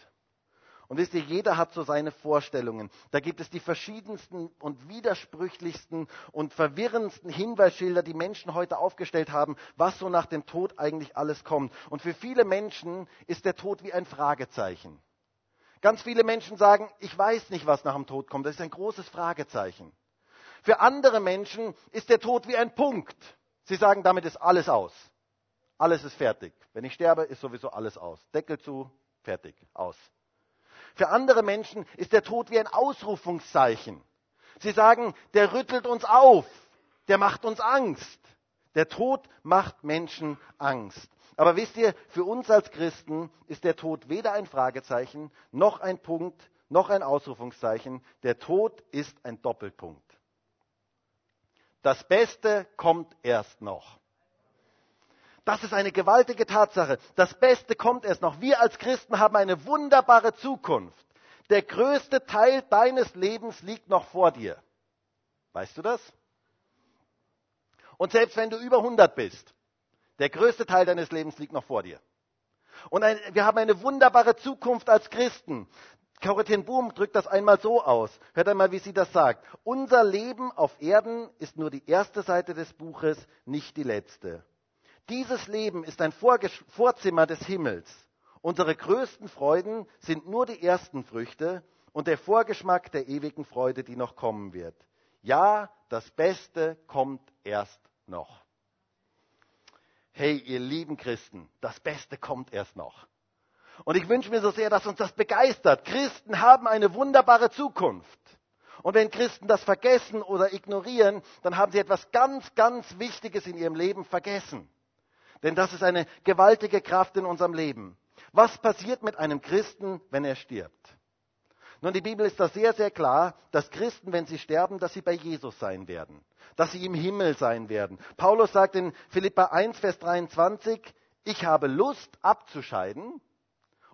Und wisst ihr, jeder hat so seine Vorstellungen. Da gibt es die verschiedensten und widersprüchlichsten und verwirrendsten Hinweisschilder, die Menschen heute aufgestellt haben, was so nach dem Tod eigentlich alles kommt. Und für viele Menschen ist der Tod wie ein Fragezeichen. Ganz viele Menschen sagen, ich weiß nicht, was nach dem Tod kommt. Das ist ein großes Fragezeichen. Für andere Menschen ist der Tod wie ein Punkt. Sie sagen, damit ist alles aus. Alles ist fertig. Wenn ich sterbe, ist sowieso alles aus. Deckel zu, fertig, aus. Für andere Menschen ist der Tod wie ein Ausrufungszeichen. Sie sagen, der rüttelt uns auf, der macht uns Angst. Der Tod macht Menschen Angst. Aber wisst ihr, für uns als Christen ist der Tod weder ein Fragezeichen, noch ein Punkt, noch ein Ausrufungszeichen. Der Tod ist ein Doppelpunkt. Das Beste kommt erst noch. Das ist eine gewaltige Tatsache. Das Beste kommt erst noch. Wir als Christen haben eine wunderbare Zukunft. Der größte Teil deines Lebens liegt noch vor dir. Weißt du das? Und selbst wenn du über 100 bist, der größte Teil deines Lebens liegt noch vor dir. Und ein, wir haben eine wunderbare Zukunft als Christen. Corinthien Boom drückt das einmal so aus. Hört einmal, wie sie das sagt. Unser Leben auf Erden ist nur die erste Seite des Buches, nicht die letzte. Dieses Leben ist ein Vorzimmer des Himmels. Unsere größten Freuden sind nur die ersten Früchte und der Vorgeschmack der ewigen Freude, die noch kommen wird. Ja, das Beste kommt erst noch. Hey, ihr lieben Christen, das Beste kommt erst noch. Und ich wünsche mir so sehr, dass uns das begeistert. Christen haben eine wunderbare Zukunft. Und wenn Christen das vergessen oder ignorieren, dann haben sie etwas ganz, ganz Wichtiges in ihrem Leben vergessen. Denn das ist eine gewaltige Kraft in unserem Leben. Was passiert mit einem Christen, wenn er stirbt? Nun, die Bibel ist da sehr, sehr klar, dass Christen, wenn sie sterben, dass sie bei Jesus sein werden, dass sie im Himmel sein werden. Paulus sagt in Philippa 1, Vers 23, ich habe Lust abzuscheiden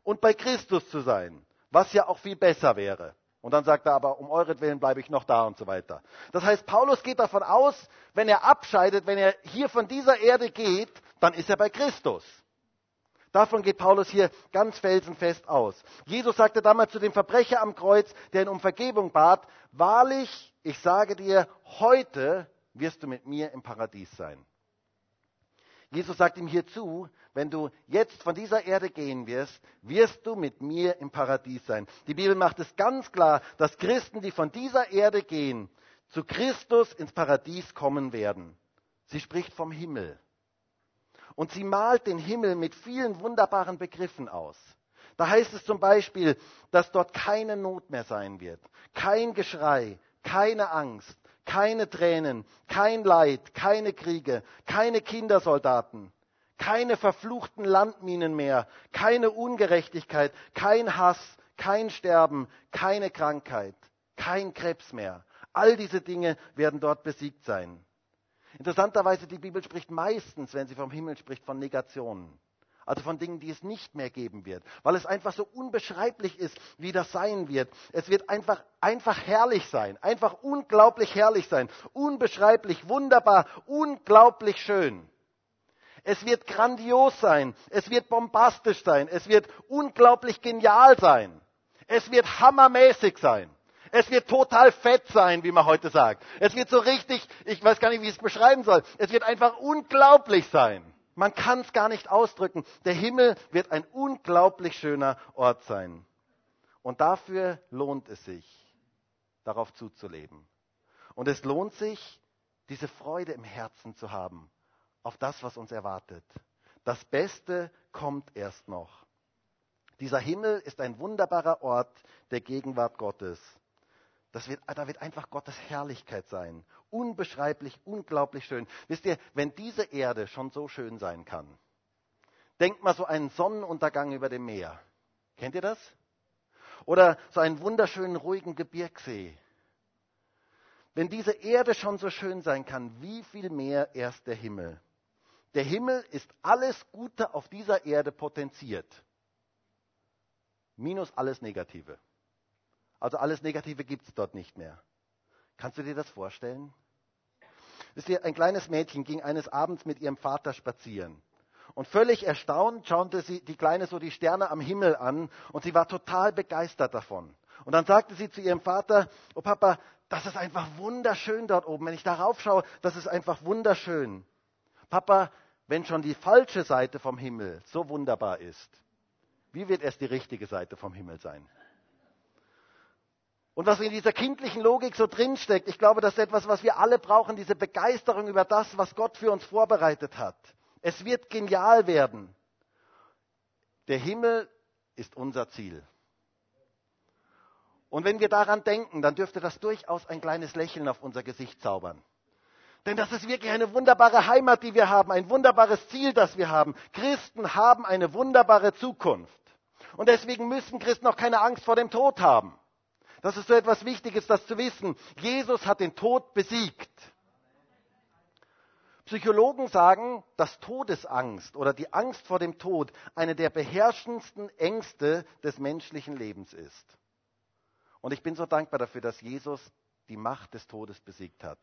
und bei Christus zu sein, was ja auch viel besser wäre. Und dann sagt er aber, um euretwillen bleibe ich noch da und so weiter. Das heißt, Paulus geht davon aus, wenn er abscheidet, wenn er hier von dieser Erde geht, dann ist er bei Christus. Davon geht Paulus hier ganz felsenfest aus. Jesus sagte damals zu dem Verbrecher am Kreuz, der ihn um Vergebung bat, wahrlich, ich sage dir, heute wirst du mit mir im Paradies sein. Jesus sagt ihm hierzu, wenn du jetzt von dieser Erde gehen wirst, wirst du mit mir im Paradies sein. Die Bibel macht es ganz klar, dass Christen, die von dieser Erde gehen, zu Christus ins Paradies kommen werden. Sie spricht vom Himmel. Und sie malt den Himmel mit vielen wunderbaren Begriffen aus. Da heißt es zum Beispiel, dass dort keine Not mehr sein wird, kein Geschrei, keine Angst, keine Tränen, kein Leid, keine Kriege, keine Kindersoldaten, keine verfluchten Landminen mehr, keine Ungerechtigkeit, kein Hass, kein Sterben, keine Krankheit, kein Krebs mehr. All diese Dinge werden dort besiegt sein. Interessanterweise, die Bibel spricht meistens, wenn sie vom Himmel spricht, von Negationen. Also von Dingen, die es nicht mehr geben wird. Weil es einfach so unbeschreiblich ist, wie das sein wird. Es wird einfach, einfach herrlich sein. Einfach unglaublich herrlich sein. Unbeschreiblich, wunderbar, unglaublich schön. Es wird grandios sein. Es wird bombastisch sein. Es wird unglaublich genial sein. Es wird hammermäßig sein. Es wird total fett sein, wie man heute sagt. Es wird so richtig, ich weiß gar nicht, wie ich es beschreiben soll. Es wird einfach unglaublich sein. Man kann es gar nicht ausdrücken. Der Himmel wird ein unglaublich schöner Ort sein. Und dafür lohnt es sich, darauf zuzuleben. Und es lohnt sich, diese Freude im Herzen zu haben auf das, was uns erwartet. Das Beste kommt erst noch. Dieser Himmel ist ein wunderbarer Ort der Gegenwart Gottes. Wird, da wird einfach Gottes Herrlichkeit sein. Unbeschreiblich, unglaublich schön. Wisst ihr, wenn diese Erde schon so schön sein kann, denkt mal so einen Sonnenuntergang über dem Meer. Kennt ihr das? Oder so einen wunderschönen, ruhigen Gebirgsee. Wenn diese Erde schon so schön sein kann, wie viel mehr erst der Himmel? Der Himmel ist alles Gute auf dieser Erde potenziert. Minus alles Negative. Also alles Negative gibt es dort nicht mehr. Kannst du dir das vorstellen? Wisst ihr, ein kleines Mädchen ging eines Abends mit ihrem Vater spazieren. Und völlig erstaunt schaute sie die Kleine so die Sterne am Himmel an und sie war total begeistert davon. Und dann sagte sie zu ihrem Vater, oh Papa, das ist einfach wunderschön dort oben. Wenn ich darauf schaue, das ist einfach wunderschön. Papa, wenn schon die falsche Seite vom Himmel so wunderbar ist, wie wird es die richtige Seite vom Himmel sein? Und was in dieser kindlichen Logik so drinsteckt, ich glaube, das ist etwas, was wir alle brauchen, diese Begeisterung über das, was Gott für uns vorbereitet hat. Es wird genial werden. Der Himmel ist unser Ziel. Und wenn wir daran denken, dann dürfte das durchaus ein kleines Lächeln auf unser Gesicht zaubern. Denn das ist wirklich eine wunderbare Heimat, die wir haben, ein wunderbares Ziel, das wir haben. Christen haben eine wunderbare Zukunft. Und deswegen müssen Christen auch keine Angst vor dem Tod haben. Das ist so etwas Wichtiges, das zu wissen. Jesus hat den Tod besiegt. Psychologen sagen, dass Todesangst oder die Angst vor dem Tod eine der beherrschendsten Ängste des menschlichen Lebens ist. Und ich bin so dankbar dafür, dass Jesus die Macht des Todes besiegt hat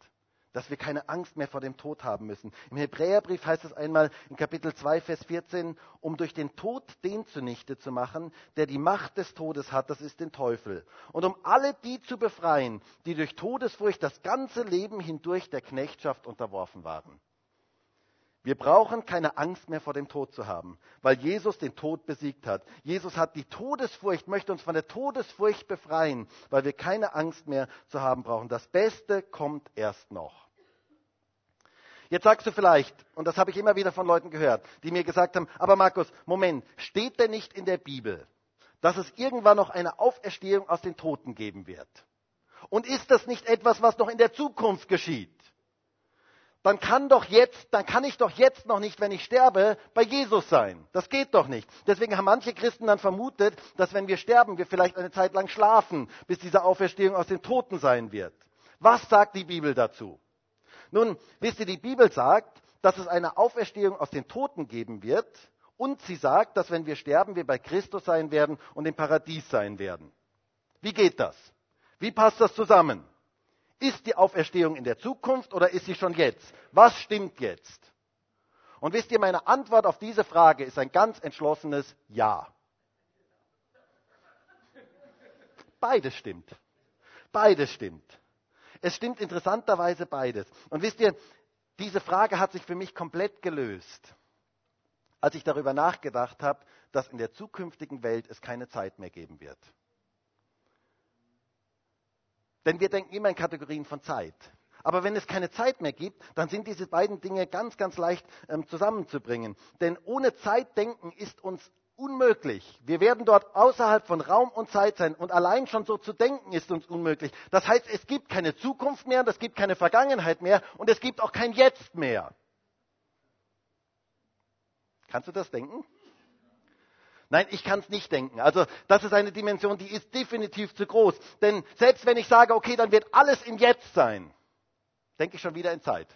dass wir keine Angst mehr vor dem Tod haben müssen. Im Hebräerbrief heißt es einmal in Kapitel 2, Vers 14, um durch den Tod den zunichte zu machen, der die Macht des Todes hat, das ist den Teufel. Und um alle die zu befreien, die durch Todesfurcht das ganze Leben hindurch der Knechtschaft unterworfen waren. Wir brauchen keine Angst mehr vor dem Tod zu haben, weil Jesus den Tod besiegt hat. Jesus hat die Todesfurcht, möchte uns von der Todesfurcht befreien, weil wir keine Angst mehr zu haben brauchen. Das Beste kommt erst noch. Jetzt sagst du vielleicht, und das habe ich immer wieder von Leuten gehört, die mir gesagt haben, aber Markus, Moment, steht denn nicht in der Bibel, dass es irgendwann noch eine Auferstehung aus den Toten geben wird? Und ist das nicht etwas, was noch in der Zukunft geschieht? Dann kann doch jetzt, dann kann ich doch jetzt noch nicht, wenn ich sterbe, bei Jesus sein. Das geht doch nicht. Deswegen haben manche Christen dann vermutet, dass wenn wir sterben, wir vielleicht eine Zeit lang schlafen, bis diese Auferstehung aus den Toten sein wird. Was sagt die Bibel dazu? Nun, wisst ihr, die Bibel sagt, dass es eine Auferstehung aus den Toten geben wird und sie sagt, dass wenn wir sterben, wir bei Christus sein werden und im Paradies sein werden. Wie geht das? Wie passt das zusammen? Ist die Auferstehung in der Zukunft oder ist sie schon jetzt? Was stimmt jetzt? Und wisst ihr, meine Antwort auf diese Frage ist ein ganz entschlossenes Ja. Beides stimmt. Beides stimmt. Es stimmt interessanterweise beides. Und wisst ihr, diese Frage hat sich für mich komplett gelöst, als ich darüber nachgedacht habe, dass in der zukünftigen Welt es keine Zeit mehr geben wird. Denn wir denken immer in Kategorien von Zeit. Aber wenn es keine Zeit mehr gibt, dann sind diese beiden Dinge ganz, ganz leicht ähm, zusammenzubringen. Denn ohne Zeitdenken ist uns unmöglich. Wir werden dort außerhalb von Raum und Zeit sein und allein schon so zu denken ist uns unmöglich. Das heißt, es gibt keine Zukunft mehr, es gibt keine Vergangenheit mehr und es gibt auch kein Jetzt mehr. Kannst du das denken? Nein, ich kann es nicht denken. Also das ist eine Dimension, die ist definitiv zu groß. Denn selbst wenn ich sage, okay, dann wird alles im Jetzt sein, denke ich schon wieder in Zeit.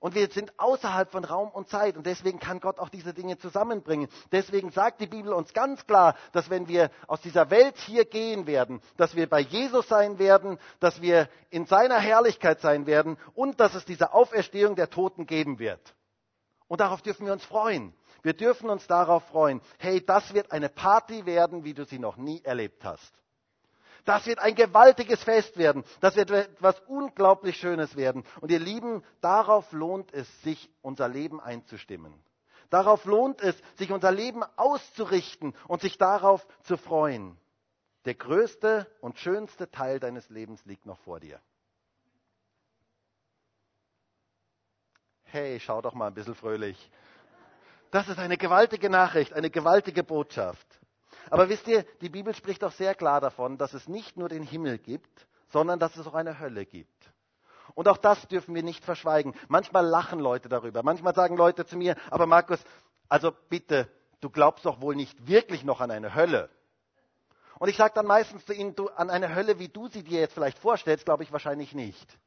Und wir sind außerhalb von Raum und Zeit. Und deswegen kann Gott auch diese Dinge zusammenbringen. Deswegen sagt die Bibel uns ganz klar, dass wenn wir aus dieser Welt hier gehen werden, dass wir bei Jesus sein werden, dass wir in seiner Herrlichkeit sein werden und dass es diese Auferstehung der Toten geben wird. Und darauf dürfen wir uns freuen. Wir dürfen uns darauf freuen. Hey, das wird eine Party werden, wie du sie noch nie erlebt hast. Das wird ein gewaltiges Fest werden. Das wird etwas unglaublich Schönes werden. Und ihr Lieben, darauf lohnt es sich, unser Leben einzustimmen. Darauf lohnt es, sich unser Leben auszurichten und sich darauf zu freuen. Der größte und schönste Teil deines Lebens liegt noch vor dir. Hey, schau doch mal ein bisschen fröhlich. Das ist eine gewaltige Nachricht, eine gewaltige Botschaft. Aber wisst ihr, die Bibel spricht auch sehr klar davon, dass es nicht nur den Himmel gibt, sondern dass es auch eine Hölle gibt. Und auch das dürfen wir nicht verschweigen. Manchmal lachen Leute darüber. Manchmal sagen Leute zu mir, aber Markus, also bitte, du glaubst doch wohl nicht wirklich noch an eine Hölle. Und ich sage dann meistens zu ihnen, du, an eine Hölle, wie du sie dir jetzt vielleicht vorstellst, glaube ich wahrscheinlich nicht.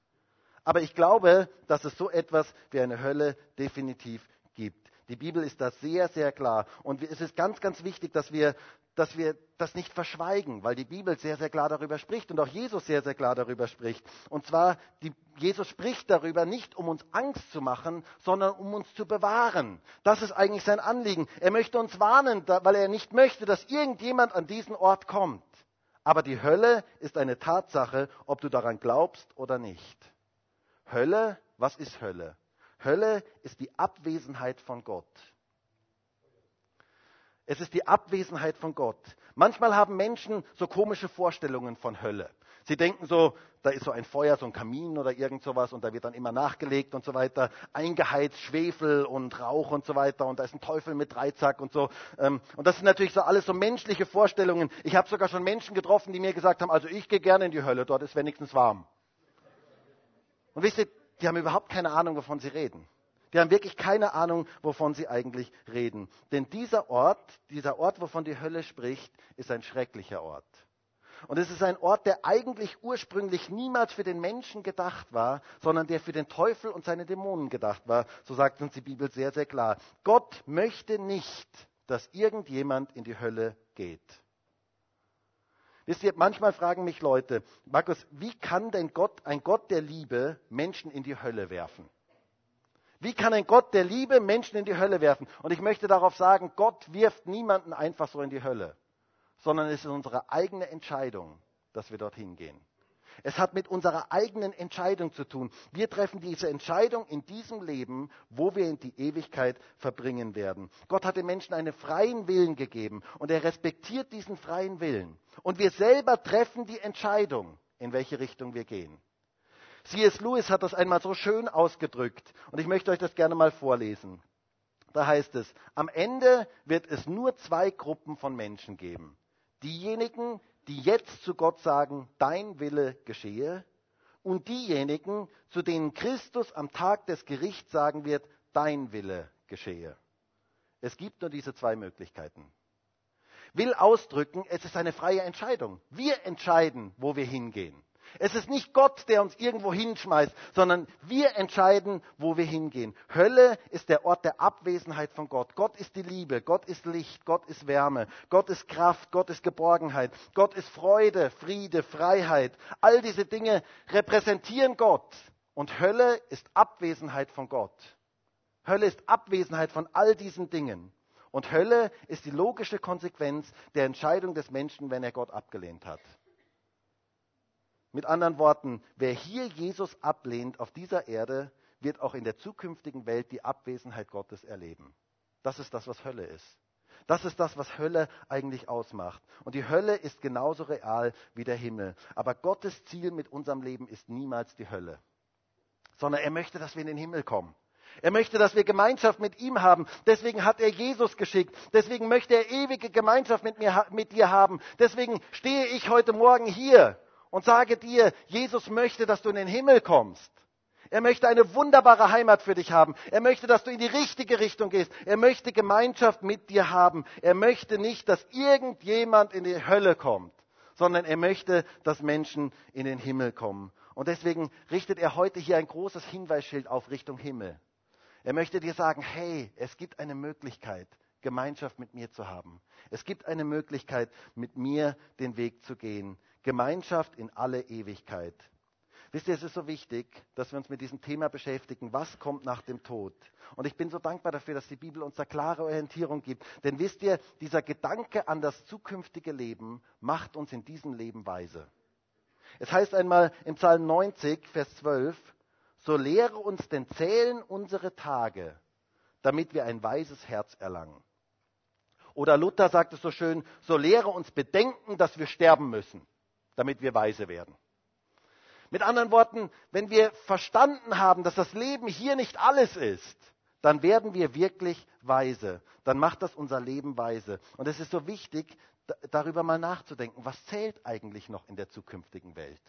Aber ich glaube, dass es so etwas wie eine Hölle definitiv gibt. Die Bibel ist da sehr, sehr klar. Und es ist ganz, ganz wichtig, dass wir, dass wir das nicht verschweigen, weil die Bibel sehr, sehr klar darüber spricht und auch Jesus sehr, sehr klar darüber spricht. Und zwar, die, Jesus spricht darüber nicht, um uns Angst zu machen, sondern um uns zu bewahren. Das ist eigentlich sein Anliegen. Er möchte uns warnen, weil er nicht möchte, dass irgendjemand an diesen Ort kommt. Aber die Hölle ist eine Tatsache, ob du daran glaubst oder nicht. Hölle, was ist Hölle? Hölle ist die Abwesenheit von Gott. Es ist die Abwesenheit von Gott. Manchmal haben Menschen so komische Vorstellungen von Hölle. Sie denken so, da ist so ein Feuer, so ein Kamin oder irgend sowas und da wird dann immer nachgelegt und so weiter, eingeheizt, Schwefel und Rauch und so weiter und da ist ein Teufel mit Dreizack und so. Ähm, und das sind natürlich so alles so menschliche Vorstellungen. Ich habe sogar schon Menschen getroffen, die mir gesagt haben, also ich gehe gerne in die Hölle, dort ist wenigstens warm. Und wisst ihr, die haben überhaupt keine Ahnung, wovon sie reden. Die haben wirklich keine Ahnung, wovon sie eigentlich reden. Denn dieser Ort, dieser Ort, wovon die Hölle spricht, ist ein schrecklicher Ort. Und es ist ein Ort, der eigentlich ursprünglich niemals für den Menschen gedacht war, sondern der für den Teufel und seine Dämonen gedacht war. So sagt uns die Bibel sehr, sehr klar. Gott möchte nicht, dass irgendjemand in die Hölle geht. Wisst ihr, manchmal fragen mich Leute, Markus, wie kann denn Gott, ein Gott der Liebe, Menschen in die Hölle werfen? Wie kann ein Gott der Liebe Menschen in die Hölle werfen? Und ich möchte darauf sagen, Gott wirft niemanden einfach so in die Hölle sondern es ist unsere eigene Entscheidung, dass wir dorthin gehen. Es hat mit unserer eigenen Entscheidung zu tun. Wir treffen diese Entscheidung in diesem Leben, wo wir in die Ewigkeit verbringen werden. Gott hat den Menschen einen freien Willen gegeben und er respektiert diesen freien Willen. Und wir selber treffen die Entscheidung, in welche Richtung wir gehen. C.S. Lewis hat das einmal so schön ausgedrückt und ich möchte euch das gerne mal vorlesen. Da heißt es, am Ende wird es nur zwei Gruppen von Menschen geben. Diejenigen, die jetzt zu Gott sagen, dein Wille geschehe, und diejenigen, zu denen Christus am Tag des Gerichts sagen wird, dein Wille geschehe. Es gibt nur diese zwei Möglichkeiten. Will ausdrücken, es ist eine freie Entscheidung. Wir entscheiden, wo wir hingehen. Es ist nicht Gott, der uns irgendwo hinschmeißt, sondern wir entscheiden, wo wir hingehen. Hölle ist der Ort der Abwesenheit von Gott. Gott ist die Liebe, Gott ist Licht, Gott ist Wärme, Gott ist Kraft, Gott ist Geborgenheit, Gott ist Freude, Friede, Freiheit. All diese Dinge repräsentieren Gott. Und Hölle ist Abwesenheit von Gott. Hölle ist Abwesenheit von all diesen Dingen. Und Hölle ist die logische Konsequenz der Entscheidung des Menschen, wenn er Gott abgelehnt hat. Mit anderen Worten, wer hier Jesus ablehnt auf dieser Erde, wird auch in der zukünftigen Welt die Abwesenheit Gottes erleben. Das ist das, was Hölle ist. Das ist das, was Hölle eigentlich ausmacht. Und die Hölle ist genauso real wie der Himmel. Aber Gottes Ziel mit unserem Leben ist niemals die Hölle, sondern er möchte, dass wir in den Himmel kommen. Er möchte, dass wir Gemeinschaft mit ihm haben. Deswegen hat er Jesus geschickt. Deswegen möchte er ewige Gemeinschaft mit, mir, mit dir haben. Deswegen stehe ich heute Morgen hier und sage dir, Jesus möchte, dass du in den Himmel kommst. Er möchte eine wunderbare Heimat für dich haben. Er möchte, dass du in die richtige Richtung gehst. Er möchte Gemeinschaft mit dir haben. Er möchte nicht, dass irgendjemand in die Hölle kommt, sondern er möchte, dass Menschen in den Himmel kommen. Und deswegen richtet er heute hier ein großes Hinweisschild auf Richtung Himmel. Er möchte dir sagen, hey, es gibt eine Möglichkeit, Gemeinschaft mit mir zu haben. Es gibt eine Möglichkeit, mit mir den Weg zu gehen. Gemeinschaft in alle Ewigkeit. Wisst ihr, es ist so wichtig, dass wir uns mit diesem Thema beschäftigen. Was kommt nach dem Tod? Und ich bin so dankbar dafür, dass die Bibel uns da klare Orientierung gibt. Denn wisst ihr, dieser Gedanke an das zukünftige Leben macht uns in diesem Leben weise. Es heißt einmal im Psalm 90, Vers 12, so lehre uns denn zählen unsere Tage, damit wir ein weises Herz erlangen. Oder Luther sagt es so schön, so lehre uns bedenken, dass wir sterben müssen damit wir weise werden. Mit anderen Worten, wenn wir verstanden haben, dass das Leben hier nicht alles ist, dann werden wir wirklich weise. Dann macht das unser Leben weise. Und es ist so wichtig, darüber mal nachzudenken, was zählt eigentlich noch in der zukünftigen Welt?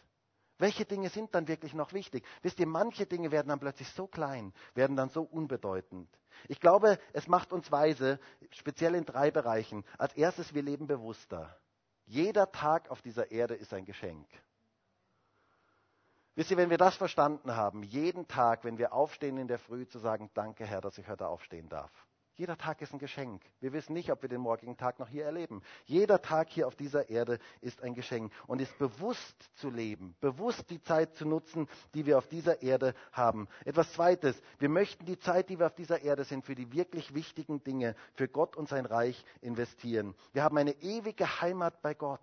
Welche Dinge sind dann wirklich noch wichtig? Wisst ihr, manche Dinge werden dann plötzlich so klein, werden dann so unbedeutend. Ich glaube, es macht uns weise, speziell in drei Bereichen. Als erstes, wir leben bewusster. Jeder Tag auf dieser Erde ist ein Geschenk. Wisst ihr, wenn wir das verstanden haben, jeden Tag, wenn wir aufstehen in der Früh, zu sagen, danke Herr, dass ich heute aufstehen darf. Jeder Tag ist ein Geschenk. Wir wissen nicht, ob wir den morgigen Tag noch hier erleben. Jeder Tag hier auf dieser Erde ist ein Geschenk und ist bewusst zu leben, bewusst die Zeit zu nutzen, die wir auf dieser Erde haben. Etwas Zweites, wir möchten die Zeit, die wir auf dieser Erde sind, für die wirklich wichtigen Dinge, für Gott und sein Reich investieren. Wir haben eine ewige Heimat bei Gott.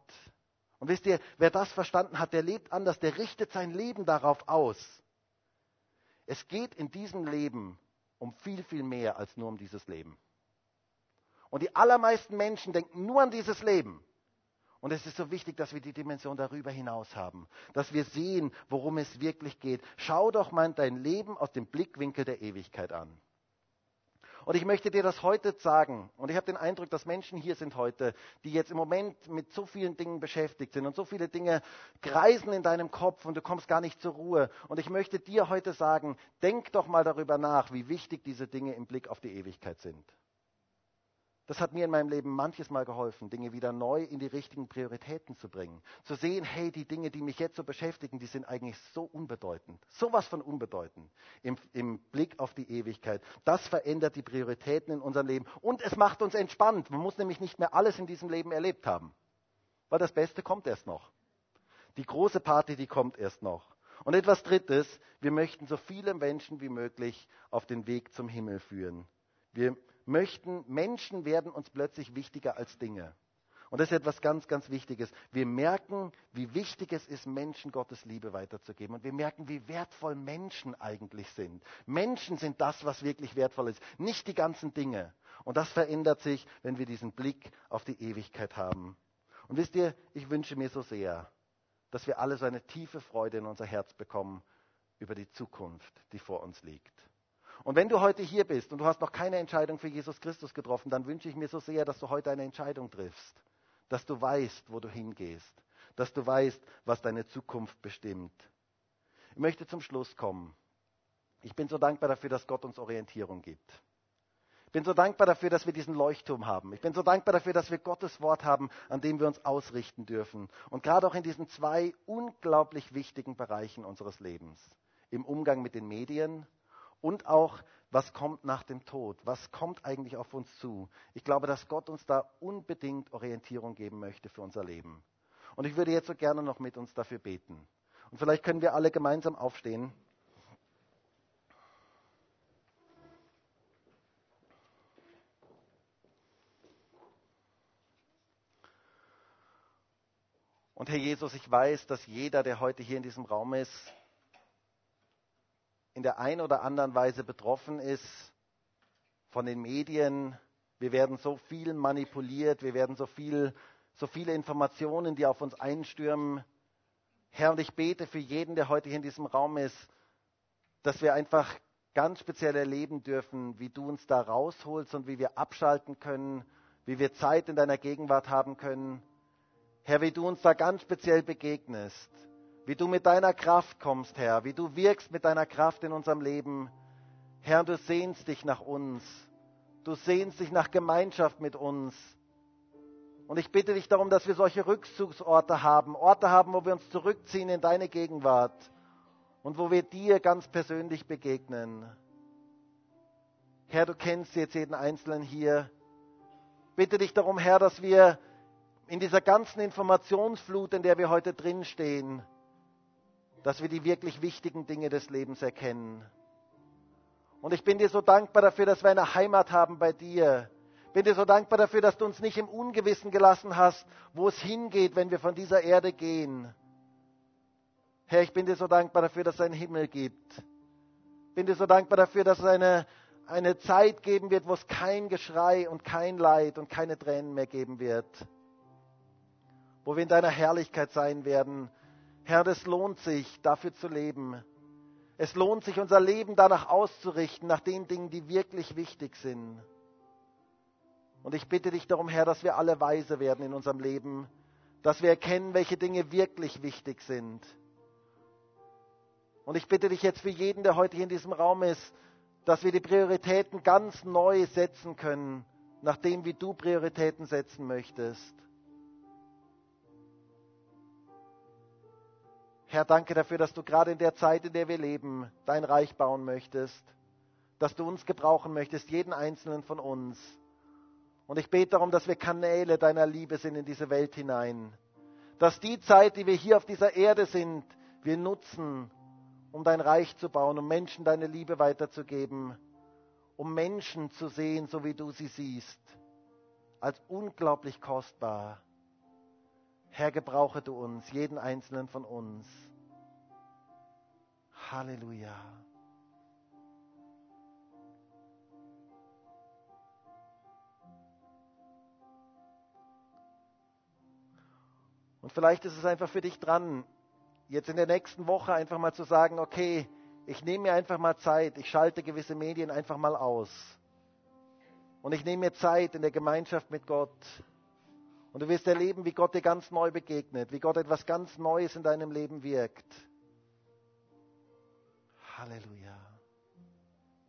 Und wisst ihr, wer das verstanden hat, der lebt anders, der richtet sein Leben darauf aus. Es geht in diesem Leben um viel, viel mehr als nur um dieses Leben. Und die allermeisten Menschen denken nur an dieses Leben. Und es ist so wichtig, dass wir die Dimension darüber hinaus haben, dass wir sehen, worum es wirklich geht. Schau doch mal dein Leben aus dem Blickwinkel der Ewigkeit an. Und ich möchte dir das heute sagen. Und ich habe den Eindruck, dass Menschen hier sind heute, die jetzt im Moment mit so vielen Dingen beschäftigt sind und so viele Dinge kreisen in deinem Kopf und du kommst gar nicht zur Ruhe. Und ich möchte dir heute sagen, denk doch mal darüber nach, wie wichtig diese Dinge im Blick auf die Ewigkeit sind. Das hat mir in meinem Leben manches Mal geholfen, Dinge wieder neu in die richtigen Prioritäten zu bringen. Zu sehen, hey, die Dinge, die mich jetzt so beschäftigen, die sind eigentlich so unbedeutend. Sowas von unbedeutend im, im Blick auf die Ewigkeit. Das verändert die Prioritäten in unserem Leben. Und es macht uns entspannt. Man muss nämlich nicht mehr alles in diesem Leben erlebt haben. Weil das Beste kommt erst noch. Die große Party, die kommt erst noch. Und etwas Drittes, wir möchten so viele Menschen wie möglich auf den Weg zum Himmel führen. Wir möchten, Menschen werden uns plötzlich wichtiger als Dinge. Und das ist etwas ganz, ganz Wichtiges. Wir merken, wie wichtig es ist, Menschen Gottes Liebe weiterzugeben. Und wir merken, wie wertvoll Menschen eigentlich sind. Menschen sind das, was wirklich wertvoll ist, nicht die ganzen Dinge. Und das verändert sich, wenn wir diesen Blick auf die Ewigkeit haben. Und wisst ihr, ich wünsche mir so sehr, dass wir alle so eine tiefe Freude in unser Herz bekommen über die Zukunft, die vor uns liegt. Und wenn du heute hier bist und du hast noch keine Entscheidung für Jesus Christus getroffen, dann wünsche ich mir so sehr, dass du heute eine Entscheidung triffst, dass du weißt, wo du hingehst, dass du weißt, was deine Zukunft bestimmt. Ich möchte zum Schluss kommen. Ich bin so dankbar dafür, dass Gott uns Orientierung gibt. Ich bin so dankbar dafür, dass wir diesen Leuchtturm haben. Ich bin so dankbar dafür, dass wir Gottes Wort haben, an dem wir uns ausrichten dürfen. Und gerade auch in diesen zwei unglaublich wichtigen Bereichen unseres Lebens. Im Umgang mit den Medien und auch, was kommt nach dem Tod? Was kommt eigentlich auf uns zu? Ich glaube, dass Gott uns da unbedingt Orientierung geben möchte für unser Leben. Und ich würde jetzt so gerne noch mit uns dafür beten. Und vielleicht können wir alle gemeinsam aufstehen. Und Herr Jesus, ich weiß, dass jeder, der heute hier in diesem Raum ist, in der einen oder anderen Weise betroffen ist von den Medien. Wir werden so viel manipuliert, wir werden so, viel, so viele Informationen, die auf uns einstürmen. Herr, und ich bete für jeden, der heute hier in diesem Raum ist, dass wir einfach ganz speziell erleben dürfen, wie du uns da rausholst und wie wir abschalten können, wie wir Zeit in deiner Gegenwart haben können. Herr, wie du uns da ganz speziell begegnest wie du mit deiner Kraft kommst, Herr, wie du wirkst mit deiner Kraft in unserem Leben. Herr, du sehnst dich nach uns. Du sehnst dich nach Gemeinschaft mit uns. Und ich bitte dich darum, dass wir solche Rückzugsorte haben, Orte haben, wo wir uns zurückziehen in deine Gegenwart und wo wir dir ganz persönlich begegnen. Herr, du kennst jetzt jeden Einzelnen hier. Bitte dich darum, Herr, dass wir in dieser ganzen Informationsflut, in der wir heute drinstehen, dass wir die wirklich wichtigen Dinge des Lebens erkennen. Und ich bin dir so dankbar dafür, dass wir eine Heimat haben bei dir. Bin dir so dankbar dafür, dass du uns nicht im Ungewissen gelassen hast, wo es hingeht, wenn wir von dieser Erde gehen. Herr, ich bin dir so dankbar dafür, dass es einen Himmel gibt. Bin dir so dankbar dafür, dass es eine, eine Zeit geben wird, wo es kein Geschrei und kein Leid und keine Tränen mehr geben wird. Wo wir in deiner Herrlichkeit sein werden Herr, es lohnt sich, dafür zu leben. Es lohnt sich, unser Leben danach auszurichten, nach den Dingen, die wirklich wichtig sind. Und ich bitte dich darum, Herr, dass wir alle weise werden in unserem Leben, dass wir erkennen, welche Dinge wirklich wichtig sind. Und ich bitte dich jetzt für jeden, der heute hier in diesem Raum ist, dass wir die Prioritäten ganz neu setzen können, nach dem, wie du Prioritäten setzen möchtest. Herr, danke dafür, dass du gerade in der Zeit, in der wir leben, dein Reich bauen möchtest, dass du uns gebrauchen möchtest, jeden einzelnen von uns. Und ich bete darum, dass wir Kanäle deiner Liebe sind in diese Welt hinein. Dass die Zeit, die wir hier auf dieser Erde sind, wir nutzen, um dein Reich zu bauen, um Menschen deine Liebe weiterzugeben, um Menschen zu sehen, so wie du sie siehst, als unglaublich kostbar. Herr, gebrauche du uns, jeden einzelnen von uns. Halleluja. Und vielleicht ist es einfach für dich dran, jetzt in der nächsten Woche einfach mal zu sagen, okay, ich nehme mir einfach mal Zeit, ich schalte gewisse Medien einfach mal aus. Und ich nehme mir Zeit in der Gemeinschaft mit Gott. Und du wirst erleben, wie Gott dir ganz neu begegnet, wie Gott etwas ganz Neues in deinem Leben wirkt. Halleluja.